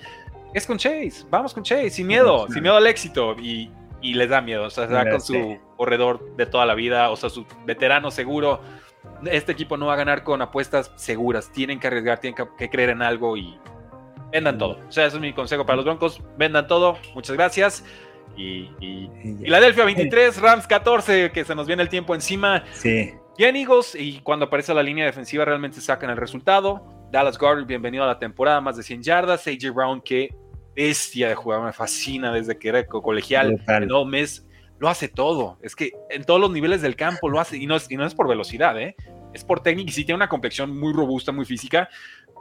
[SPEAKER 1] Es con Chase, vamos con Chase, sin miedo, sin miedo al éxito. Y y les da miedo. O sea, se va con su corredor de toda la vida, o sea, su veterano seguro. Este equipo no va a ganar con apuestas seguras. Tienen que arriesgar, tienen que, creer en algo y vendan todo. O sea, ese es mi consejo para los Broncos. Vendan todo. Muchas gracias. Y, y Filadelfia 23, Rams 14, que se nos viene el tiempo encima.
[SPEAKER 2] Sí.
[SPEAKER 1] Bien, Eagles, y cuando aparece la línea defensiva realmente sacan el resultado. Dallas Gardner, bienvenido a la temporada, más de 100 yardas. AJ Brown, que bestia de jugador, me fascina desde que era colegial. No, mes lo hace todo. Es que en todos los niveles del campo lo hace y no es, y no es por velocidad, ¿eh? es por técnica y sí tiene una complexión muy robusta, muy física,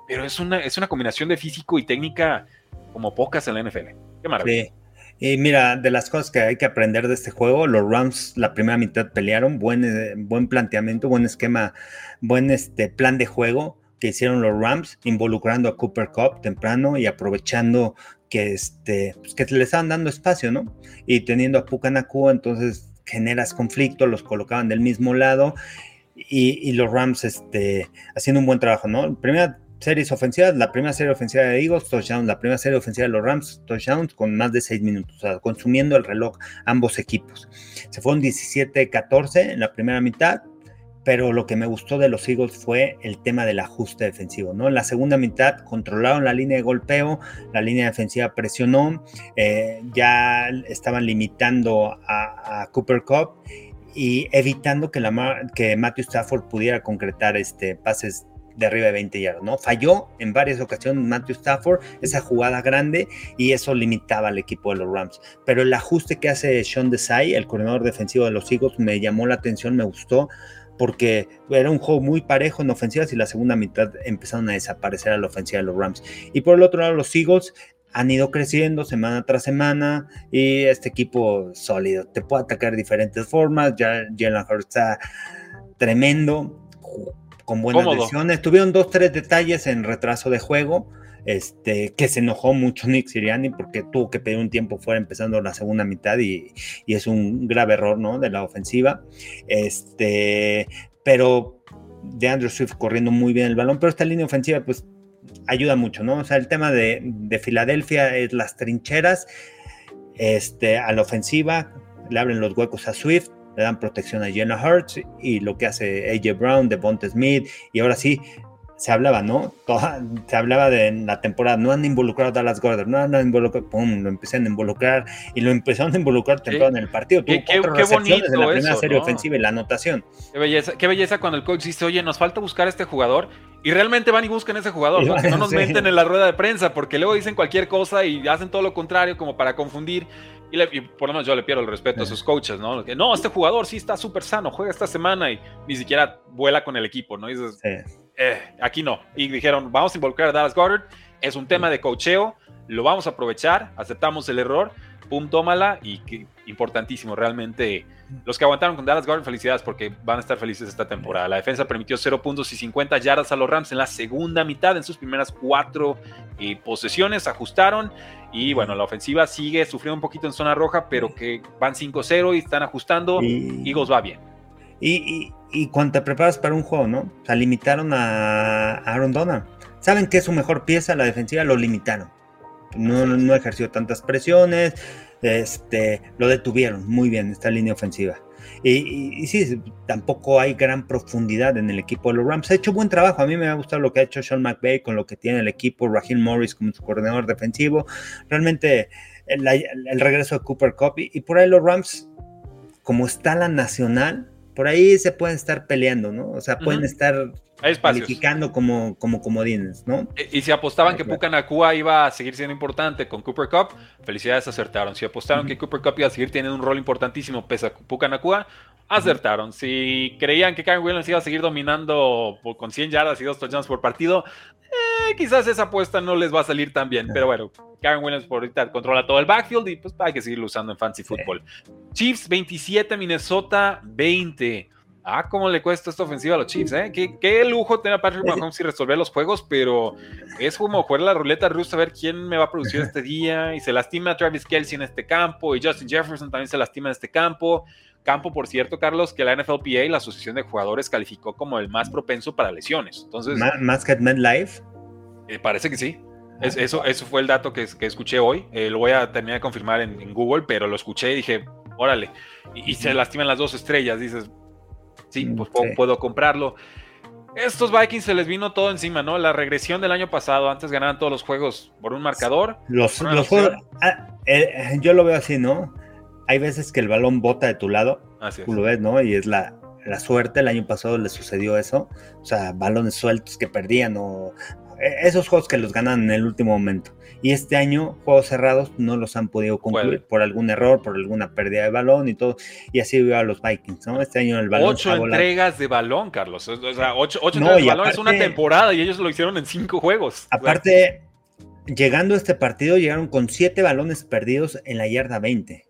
[SPEAKER 1] pero es una, es una combinación de físico y técnica como pocas en la NFL. Qué maravilla.
[SPEAKER 2] Y mira, de las cosas que hay que aprender de este juego, los Rams la primera mitad pelearon, buen, eh, buen planteamiento, buen esquema, buen este, plan de juego que hicieron los Rams, involucrando a Cooper Cup temprano y aprovechando que, este, pues que le estaban dando espacio, ¿no? Y teniendo a Pucanacu, entonces generas conflicto, los colocaban del mismo lado y, los Rams este, haciendo un buen trabajo, ¿no? Primera series ofensivas, la primera serie ofensiva de Eagles, touchdown, la primera serie ofensiva de los Rams, touchdowns con más de seis minutos, o sea, consumiendo el reloj ambos equipos. Se fueron 17-14 en la primera mitad, pero lo que me gustó de los Eagles fue el tema del ajuste defensivo, ¿no? En la segunda mitad controlaron la línea de golpeo, la línea defensiva presionó, eh, ya estaban limitando a, Cooper Cup y evitando que, la, que Matthew Stafford pudiera concretar este, pases de arriba de 20 yardas, ¿no? Falló en varias ocasiones Matthew Stafford esa jugada grande y eso limitaba al equipo de los Rams. Pero el ajuste que hace Sean Desai, el coordinador defensivo de los Eagles, me llamó la atención, me gustó porque era un juego muy parejo en ofensivas y la segunda mitad empezaron a desaparecer a la ofensiva de los Rams. Y por el otro lado, los Eagles han ido creciendo semana tras semana y este equipo sólido, te puede atacar de diferentes formas, ya Jalen Hurts está tremendo, con buenas decisiones, tuvieron dos, tres detalles en retraso de juego, este, que se enojó mucho Nick Siriani porque tuvo que pedir un tiempo fuera empezando la segunda mitad y, es un grave error, ¿no? De la ofensiva. Este, pero de Andrew Swift corriendo muy bien el balón, pero esta línea ofensiva pues ayuda mucho, ¿no? O sea, el tema de, de Filadelfia es las trincheras, este, a la ofensiva, le abren los huecos a Swift, le dan protección a Jenna Hurts y lo que hace AJ Brown, Devonta Smith y ahora sí se hablaba, ¿no? se hablaba de la temporada, no han involucrado a Dallas Gordon, no han involucrado, pum, lo empezaron a involucrar y lo empezaron a involucrar temprano en el partido.
[SPEAKER 1] Tuvo qué, cuatro recepciones
[SPEAKER 2] en la primera serie ofensiva y la anotación.
[SPEAKER 1] Qué belleza, qué belleza cuando el coach dice, oye, nos falta buscar a este jugador y realmente van y buscan a ese jugador, ¿no? Que no nos meten en la rueda de prensa porque luego dicen cualquier cosa y hacen todo lo contrario como para confundir. Y, por lo menos yo le pierdo el respeto a sus coaches, ¿no? Que, no, este jugador sí está súper sano, juega esta semana y ni siquiera vuela con el equipo, ¿no? Y dices, eh, aquí no. Y dijeron, vamos a involucrar a Dallas Goddard, es un tema de cocheo, lo vamos a aprovechar, aceptamos el error, pum, tómala y que, importantísimo, realmente. Los que aguantaron con Dallas Goddard, felicidades porque van a estar felices esta temporada. La defensa permitió 0 puntos y 50 yardas a los Rams en la segunda mitad, en sus primeras cuatro eh, posesiones, ajustaron y bueno, la ofensiva sigue sufriendo un poquito en zona roja, pero que van 5-0 y están ajustando. Y... Eagles va bien.
[SPEAKER 2] Y, y, cuando te preparas para un juego, ¿no? O sea, limitaron a Aaron Donald. Saben que es su mejor pieza, la defensiva lo limitaron. No, no ejerció tantas presiones, este, lo detuvieron muy bien esta línea ofensiva. Y, sí, tampoco hay gran profundidad en el equipo de los Rams. Ha hecho buen trabajo. A mí me ha gustado lo que ha hecho Sean McVay con lo que tiene el equipo, Raheem Morris como su coordinador defensivo. Realmente el, regreso de Cooper Cup y por ahí los Rams, como está la nacional, por ahí se pueden estar peleando, ¿no? O sea, pueden estar calificando como, como comodines, ¿no?
[SPEAKER 1] Y, si apostaban que Pucanacua iba a seguir siendo importante con Cooper Cup, felicidades, acertaron. Si apostaron que Cooper Cup iba a seguir teniendo un rol importantísimo pese a Pucanacua, acertaron. Si creían que Karen Williams iba a seguir dominando con 100 yardas y dos touchdowns por partido, eh, quizás esa apuesta no les va a salir tan bien. Pero bueno, Karen Williams por ahorita controla todo el backfield y pues hay que seguirlo usando en fancy football. Chiefs 27, Minnesota 20. Ah, cómo le cuesta esta ofensiva a los Chiefs, ¿eh? Qué, lujo tener a Patrick *laughs* Mahomes y resolver los juegos, pero es como jugar la ruleta rusa a ver quién me va a producir este *laughs* día. Y se lastima a Travis Kelsey en este campo, y Justin Jefferson también se lastima en este campo. Campo, por cierto, Carlos, que la NFLPA, la Asociación de Jugadores, calificó como el más propenso para lesiones. Entonces,
[SPEAKER 2] ¿Más que MetLife?
[SPEAKER 1] Eh, parece que sí. Ah, eso, eso fue el dato que, escuché hoy. Eh, lo voy a terminar de confirmar en, Google, pero lo escuché y dije, órale. Y, se lastiman las dos estrellas. Dices, sí, mm, pues puedo, comprarlo. Estos Vikings se les vino todo encima, ¿no? La regresión del año pasado, antes ganaban todos los juegos por un marcador.
[SPEAKER 2] Los, juegos, ah, eh, yo lo veo así, ¿no? Hay veces que el balón bota de tu lado, tú lo ves, ¿no? Y es la, la suerte, el año pasado le sucedió eso, o sea, balones sueltos que perdían o esos juegos que los ganan en el último momento. Y este año, juegos cerrados no los han podido concluir por algún error, por alguna pérdida de balón y todo. Y así veo a los Vikings, ¿no? Este año el balón.
[SPEAKER 1] Ocho entregas de balón, Carlos. O sea, ocho, entregas de balón es una temporada y ellos lo hicieron en cinco juegos.
[SPEAKER 2] Aparte, llegando a este partido, llegaron con siete balones perdidos en la yarda 20.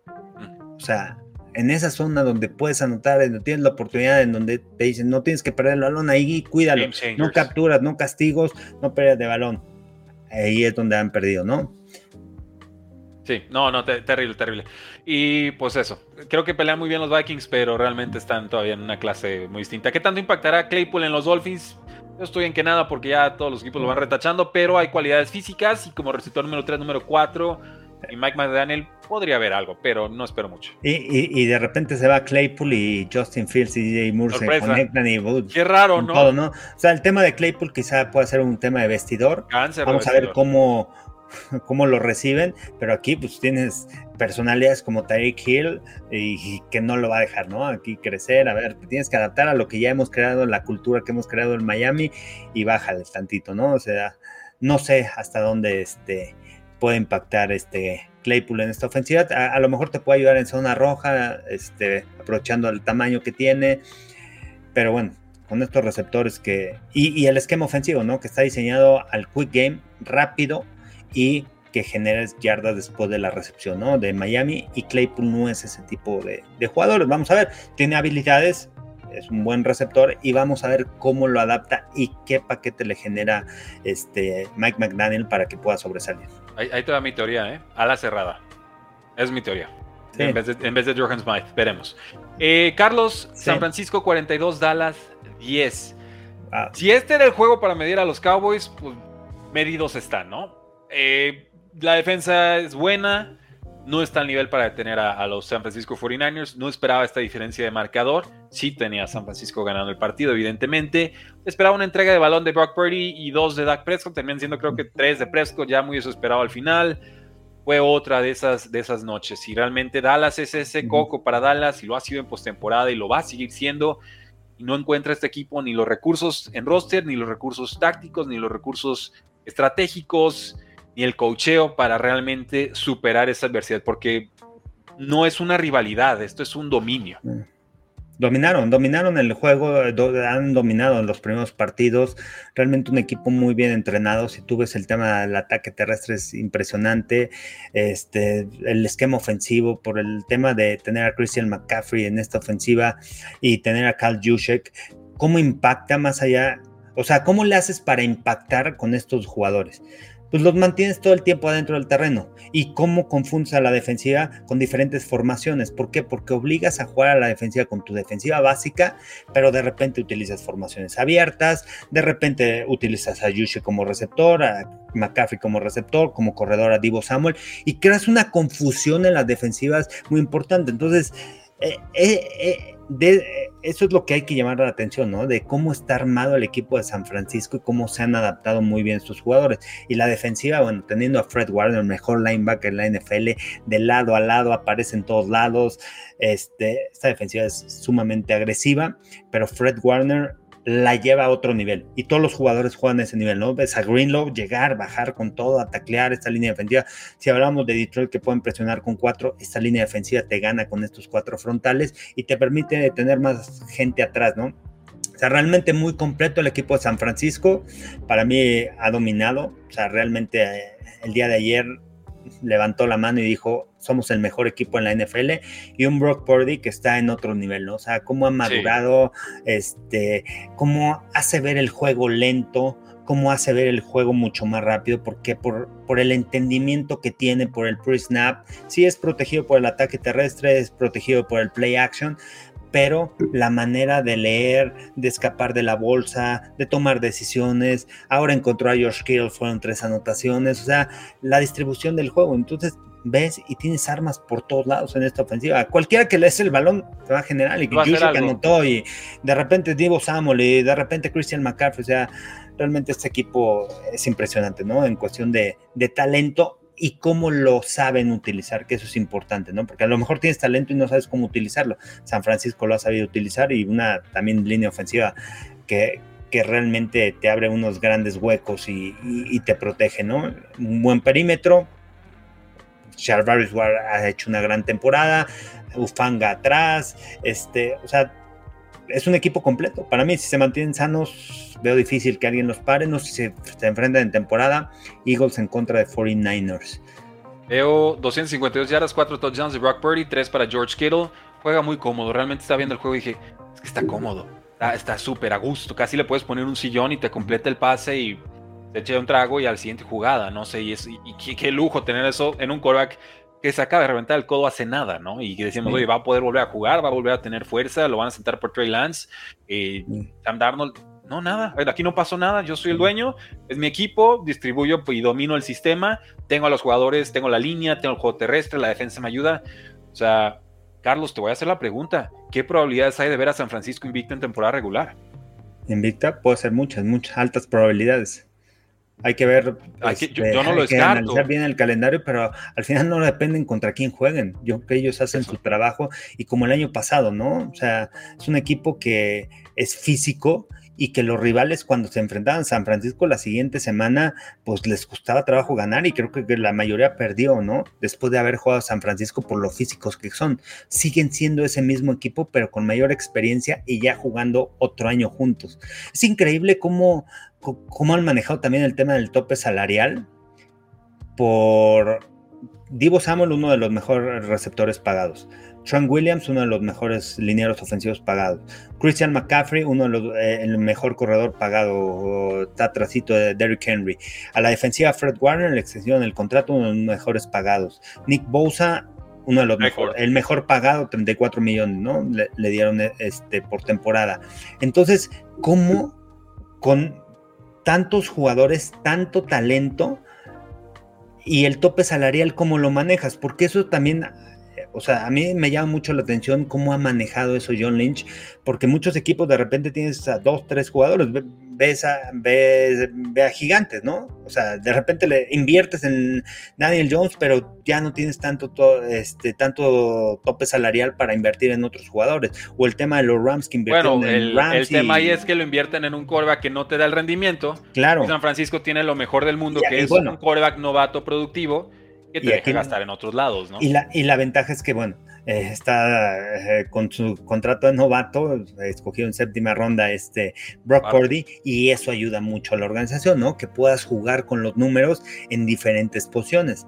[SPEAKER 2] O sea, en esa zona donde puedes anotar, donde tienes la oportunidad, en donde te dicen no tienes que perder el balón, ahí cuídalo, no capturas, no castigos, no pérdidas de balón. Ahí es donde han perdido, ¿no?
[SPEAKER 1] Sí, no, no, terrible, terrible. Y pues eso, creo que pelean muy bien los Vikings, pero realmente están todavía en una clase muy distinta. ¿Qué tanto impactará Claypool en los Dolphins? Yo estoy en que nada porque ya todos los equipos lo van retachando, pero hay cualidades físicas y como receptor número 3, número 4 y Mike McDaniel podría haber algo, pero no espero mucho.
[SPEAKER 2] Y, de repente se va Claypool y Justin Fields y DJ Moore se conectan y
[SPEAKER 1] Qué raro, ¿no?
[SPEAKER 2] ¿no? O sea, el tema de Claypool quizá pueda ser un tema de vestidor. Vamos a ver cómo, *laughs* cómo lo reciben, pero aquí pues tienes personalidades como Tyreek Hill y, que no lo va a dejar, ¿no? Aquí crecer, a ver, te tienes que adaptar a lo que ya hemos creado, la cultura que hemos creado en Miami y bájale tantito, ¿no? O sea, no sé hasta dónde este puede impactar este Claypool en esta ofensiva. A, lo mejor te puede ayudar en zona roja, este, aprovechando el tamaño que tiene. Pero bueno, con estos receptores que. Y, el esquema ofensivo, ¿no? Que está diseñado al quick game, rápido y que genere yardas después de la recepción, ¿no? De Miami. Y Claypool no es ese tipo de jugadores. Vamos a ver, tiene habilidades, es un buen receptor y vamos a ver cómo lo adapta y qué paquete le genera este Mike McDaniel para que pueda sobresalir.
[SPEAKER 1] Ahí, ahí te mi teoría, ¿eh? A la cerrada. Es mi teoría. En, vez de, en Johan Smith, veremos. Eh, Carlos, San Francisco 42, Dallas 10. Si este era el juego para medir a los Cowboys, pues medidos están, ¿no? Eh, la defensa es buena, no está al nivel para detener a, los San Francisco 49ers. No esperaba esta diferencia de marcador. Sí tenía a San Francisco ganando el partido, evidentemente. Esperaba una entrega de balón de Brock Purdy y dos de Dak Prescott, también siendo creo que tres de Prescott, ya muy desesperado al final. Fue otra de esas, de esas noches. Y realmente Dallas es ese coco para Dallas y lo ha sido en postemporada y lo va a seguir siendo. Y no encuentra este equipo ni los recursos en roster, ni los recursos tácticos, ni los recursos estratégicos ni el cocheo para realmente superar esa adversidad, porque no es una rivalidad, esto es un dominio. Mm.
[SPEAKER 2] Dominaron, dominaron el juego, han dominado en los primeros partidos. Realmente un equipo muy bien entrenado. Si tú ves el tema del ataque terrestre es impresionante. Este, el esquema ofensivo, por el tema de tener a Christian McCaffrey en esta ofensiva y tener a Carl Juszczyk, ¿cómo impacta más allá? O sea, ¿cómo le haces para impactar con estos jugadores? Pues los mantienes todo el tiempo adentro del terreno. ¿Y cómo confundes a la defensiva con diferentes formaciones? ¿Por qué? Porque obligas a jugar a la defensiva con tu defensiva básica, pero de repente utilizas formaciones abiertas, de repente utilizas a Yushi como receptor, a McCaffrey como receptor, como corredor a Divo Samuel, y creas una confusión en las defensivas muy importante. Entonces, eh, eh, eh, eso es lo que hay que llamar la atención, ¿no? De cómo está armado el equipo de San Francisco y cómo se han adaptado muy bien sus jugadores. Y la defensiva, bueno, teniendo a Fred Warner, el mejor linebacker en la NFL, de lado a lado, aparece en todos lados. Este, esta defensiva es sumamente agresiva, pero Fred Warner la lleva a otro nivel. Y todos los jugadores juegan a ese nivel, ¿no? Ves a Greenlow llegar, bajar con todo, a taclear esta línea defensiva. Si hablamos de Detroit que pueden presionar con cuatro, esta línea defensiva te gana con estos cuatro frontales y te permite tener más gente atrás, ¿no? O sea, realmente muy completo el equipo de San Francisco. Para mí ha dominado. O sea, realmente eh, el día de ayer levantó la mano y dijo, somos el mejor equipo en la NFL, y un Brock Purdy que está en otro nivel, ¿no? O sea, cómo ha madurado, este, cómo hace ver el juego lento, cómo hace ver el juego mucho más rápido, porque por, por el entendimiento que tiene, por el pre-snap, sí es protegido por el ataque terrestre, es protegido por el play action, pero la manera de leer, de escapar de la bolsa, de tomar decisiones, ahora encontró a George Kittle, fueron tres anotaciones, o sea, la distribución del juego, entonces ves y tienes armas por todos lados en esta ofensiva. Cualquiera que le des el balón te va a generar y que que anotó y de repente Divo Samuel y de repente Christian McCaffrey, o sea, realmente este equipo es impresionante, ¿no? En cuestión de, de talento y cómo lo saben utilizar, que eso es importante, ¿no? Porque a lo mejor tienes talento y no sabes cómo utilizarlo. San Francisco lo ha sabido utilizar y una también línea ofensiva que, que realmente te abre unos grandes huecos y, te protege, ¿no? Un buen perímetro. Charvaris ha hecho una gran temporada, Ufanga atrás, este, o sea, es un equipo completo. Para mí, si se mantienen sanos, veo difícil que alguien los pare. No sé si se, enfrentan en temporada. Eagles en contra de 49ers.
[SPEAKER 1] Veo 252 yardas, 4 touchdowns de Brock Purdy, 3 para George Kittle. Juega muy cómodo. Realmente está viendo el juego y dije, es que está cómodo. Está súper a gusto. Casi le puedes poner un sillón y te completa el pase y te echa un trago y al siguiente jugada. No sé, y, es, qué, lujo tener eso en un quarterback que se acaba de reventar el codo hace nada, ¿no? Y decimos, oye, va a poder volver a jugar, va a volver a tener fuerza, lo van a sentar por Trey Lance. Eh, Sam Darnold, no, nada, aquí no pasó nada, yo soy el dueño, es mi equipo, distribuyo y domino el sistema, tengo a los jugadores, tengo la línea, tengo el juego terrestre, la defensa me ayuda. O sea, Carlos, te voy a hacer la pregunta, ¿qué probabilidades hay de ver a San Francisco invicto en temporada regular?
[SPEAKER 2] Invicta puede ser muchas, muchas altas probabilidades. Hay que ver,
[SPEAKER 1] este, yo, no lo
[SPEAKER 2] que analizar bien el calendario, pero al final no dependen contra quién jueguen. Yo creo que ellos hacen su trabajo y como el año pasado, ¿no? O sea, es un equipo que es físico y que los rivales cuando se enfrentaban San Francisco la siguiente semana, pues les costaba trabajo ganar y creo que la mayoría perdió, ¿no? Después de haber jugado a San Francisco por lo físicos que son. Siguen siendo ese mismo equipo, pero con mayor experiencia y ya jugando otro año juntos. Es increíble cómo, cómo han manejado también el tema del tope salarial por Divo Samuel, uno de los mejores receptores pagados. Trent Williams, uno de los mejores linieros ofensivos pagados. Christian McCaffrey, uno de los eh, el mejor corredor pagado, está trasito de Derrick Henry. A la defensiva Fred Warner, la extensión del contrato, uno de los mejores pagados. Nick Bosa, uno de los mejores, el mejor pagado, 34 millones, ¿no? Le, dieron este por temporada. Entonces, ¿cómo con tantos jugadores, tanto talento, y el tope salarial, ¿cómo lo manejas? Porque eso también o sea, a mí me llama mucho la atención cómo ha manejado eso John Lynch, porque muchos equipos de repente tienes a dos, tres jugadores, ves a, ves, a gigantes, ¿no? O sea, de repente le inviertes en Daniel Jones, pero ya no tienes tanto, este, tanto tope salarial para invertir en otros jugadores. O el tema de los Rams que invierten
[SPEAKER 1] bueno, el, el tema ahí es que lo invierten en un coreback que no te da el rendimiento.
[SPEAKER 2] Claro.
[SPEAKER 1] San Francisco tiene lo mejor del mundo, que es un coreback novato productivo que te deja gastar en otros lados, ¿no?
[SPEAKER 2] Y la, y la ventaja es que, bueno, eh, está eh, con su contrato de novato, escogió en séptima ronda este Brock Purdy, y eso ayuda mucho a la organización, ¿no? Que puedas jugar con los números en diferentes posiciones.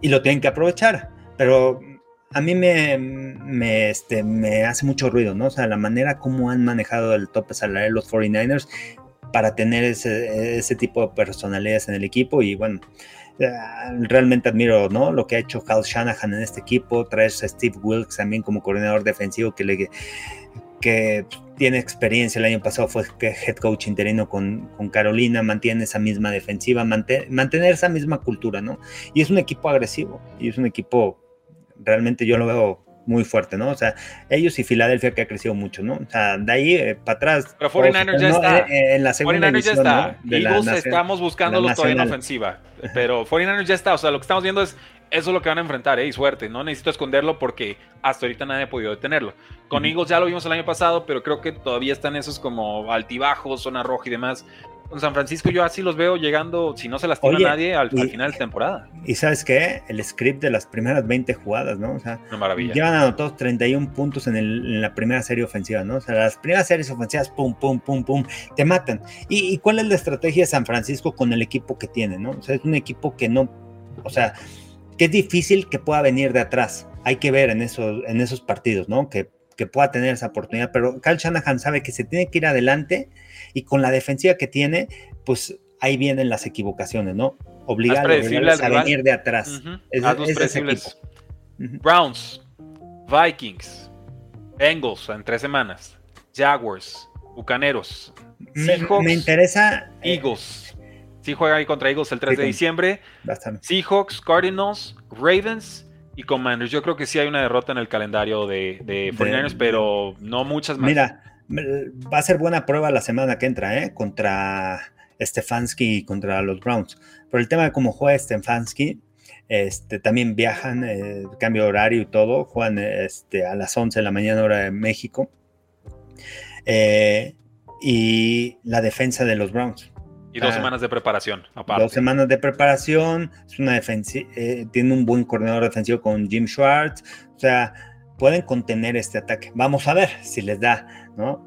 [SPEAKER 2] Y lo tienen que aprovechar, pero a mí me, me, este, me hace mucho ruido, ¿no? O sea, la manera como han manejado el tope salarial los 49ers para tener ese, ese tipo de personalidades en el equipo y bueno, realmente admiro ¿no? lo que ha hecho Kyle Shanahan en este equipo, traes a Steve Wilkes también como coordinador defensivo que, le, que tiene experiencia, el año pasado fue head coach interino con, con Carolina, mantiene esa misma defensiva, mantener esa misma cultura, ¿no? Y es un equipo agresivo, y es un equipo, realmente yo lo veo muy fuerte, ¿no? O sea, ellos y Filadelfia que ha crecido mucho, ¿no? O sea, de ahí eh, para atrás.
[SPEAKER 1] Pero 49ers ya está. Eh, en la segunda 49ers ya está. Eagles estamos buscándolo todavía en la ofensiva. Pero 49ers ya está. O sea, lo que estamos viendo es eso es lo que van a enfrentar, ¿eh? Y suerte. No necesito esconderlo porque hasta ahorita nadie ha podido detenerlo. Con Eagles ya lo vimos el año pasado, pero creo que todavía están esos como altibajos, zona roja y demás con San Francisco yo así los veo llegando, si no se lastima nadie, al, final de temporada.
[SPEAKER 2] Y sabes qué, el script de las primeras 20 jugadas, ¿no? O sea,
[SPEAKER 1] Una maravilla.
[SPEAKER 2] llevan anotados 31 puntos en, en, la primera serie ofensiva, ¿no? O sea, las primeras series ofensivas, pum, pum, pum, pum, te matan. ¿Y, cuál es la estrategia de San Francisco con el equipo que tiene, ¿no? O sea, es un equipo que no, o sea, que es difícil que pueda venir de atrás. Hay que ver en esos, en esos partidos, ¿no? Que, que pueda tener esa oportunidad, pero Kyle Shanahan sabe que se tiene que ir adelante y con la defensiva que tiene, pues ahí vienen las equivocaciones, ¿no? Obligar a venir de atrás.
[SPEAKER 1] Browns, Vikings, Bengals en tres semanas, Jaguars, Bucaneros,
[SPEAKER 2] Seahawks, me, interesa
[SPEAKER 1] eh, Eagles. Sí juega ahí contra Eagles el 3 de diciembre. Seahawks, Cardinals, Ravens y Commanders. Yo creo que sí hay una derrota en el calendario de, de 49ers, pero no muchas más.
[SPEAKER 2] Mira, va a ser buena prueba la semana que entra, ¿eh? Contra Stefanski y contra los Browns. Por el tema de cómo juega Stefanski, este, también viajan, eh, cambio horario y todo, juegan este, a las 11 de la mañana hora de México. Eh, y la defensa de los Browns.
[SPEAKER 1] Y dos semanas de preparación, aparte.
[SPEAKER 2] Dos semanas de preparación, es una eh, tiene un buen coordinador defensivo con Jim Schwartz, o sea, pueden contener este ataque. Vamos a ver si les da ¿no?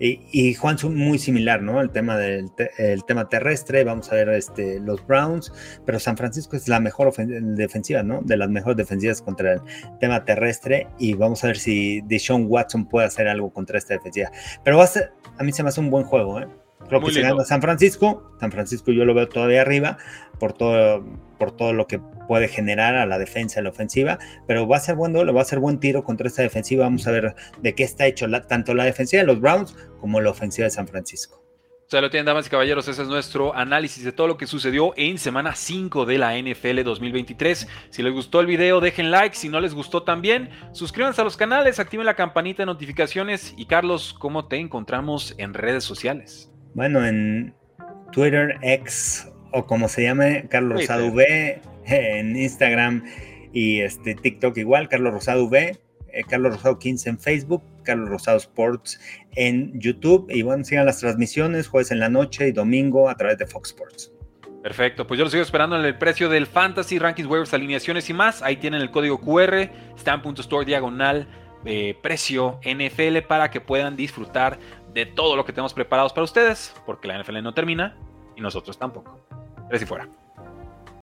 [SPEAKER 2] y, y, Juan muy similar, ¿no? El tema del el tema terrestre, vamos a ver este, los Browns, pero San Francisco es la mejor defensiva, ¿no? De las mejores defensivas contra el tema terrestre y vamos a ver si Deshaun Watson puede hacer algo contra esta defensiva. Pero va a ser, a mí se me hace un buen juego, ¿eh? Creo que si gana San Francisco, San Francisco yo lo veo todavía arriba por todo, por todo lo que puede generar a la defensa y la ofensiva, pero va a ser bueno, va a ser buen tiro contra esta defensiva. Vamos a ver de qué está hecho tanto la defensiva de los Browns como la ofensiva de San Francisco.
[SPEAKER 1] O sea, lo tienen, damas y caballeros, ese es nuestro análisis de todo lo que sucedió en semana 5 de la NFL 2023. Si les gustó el video, dejen like. Si no les gustó también, suscríbanse a los canales, activen la campanita de notificaciones. Y Carlos, ¿cómo te encontramos en redes sociales?
[SPEAKER 2] Bueno, en Twitter, X o como se llame, Carlos Rosado V, *laughs* en Instagram y este TikTok igual, Carlos Rosado V, eh, Carlos Rosado 15 en Facebook, Carlos Rosado Sports en YouTube y bueno, sigan las transmisiones jueves en la noche y domingo a través de Fox Sports.
[SPEAKER 1] Perfecto, pues yo lo sigo esperando en el precio del Fantasy, Rankings, Waivers, alineaciones y más. Ahí tienen el código QR, stan.store diagonal, eh, precio NFL para que puedan disfrutar de todo lo que tenemos preparados para ustedes, porque la NFL no termina y nosotros tampoco. Tres y fuera.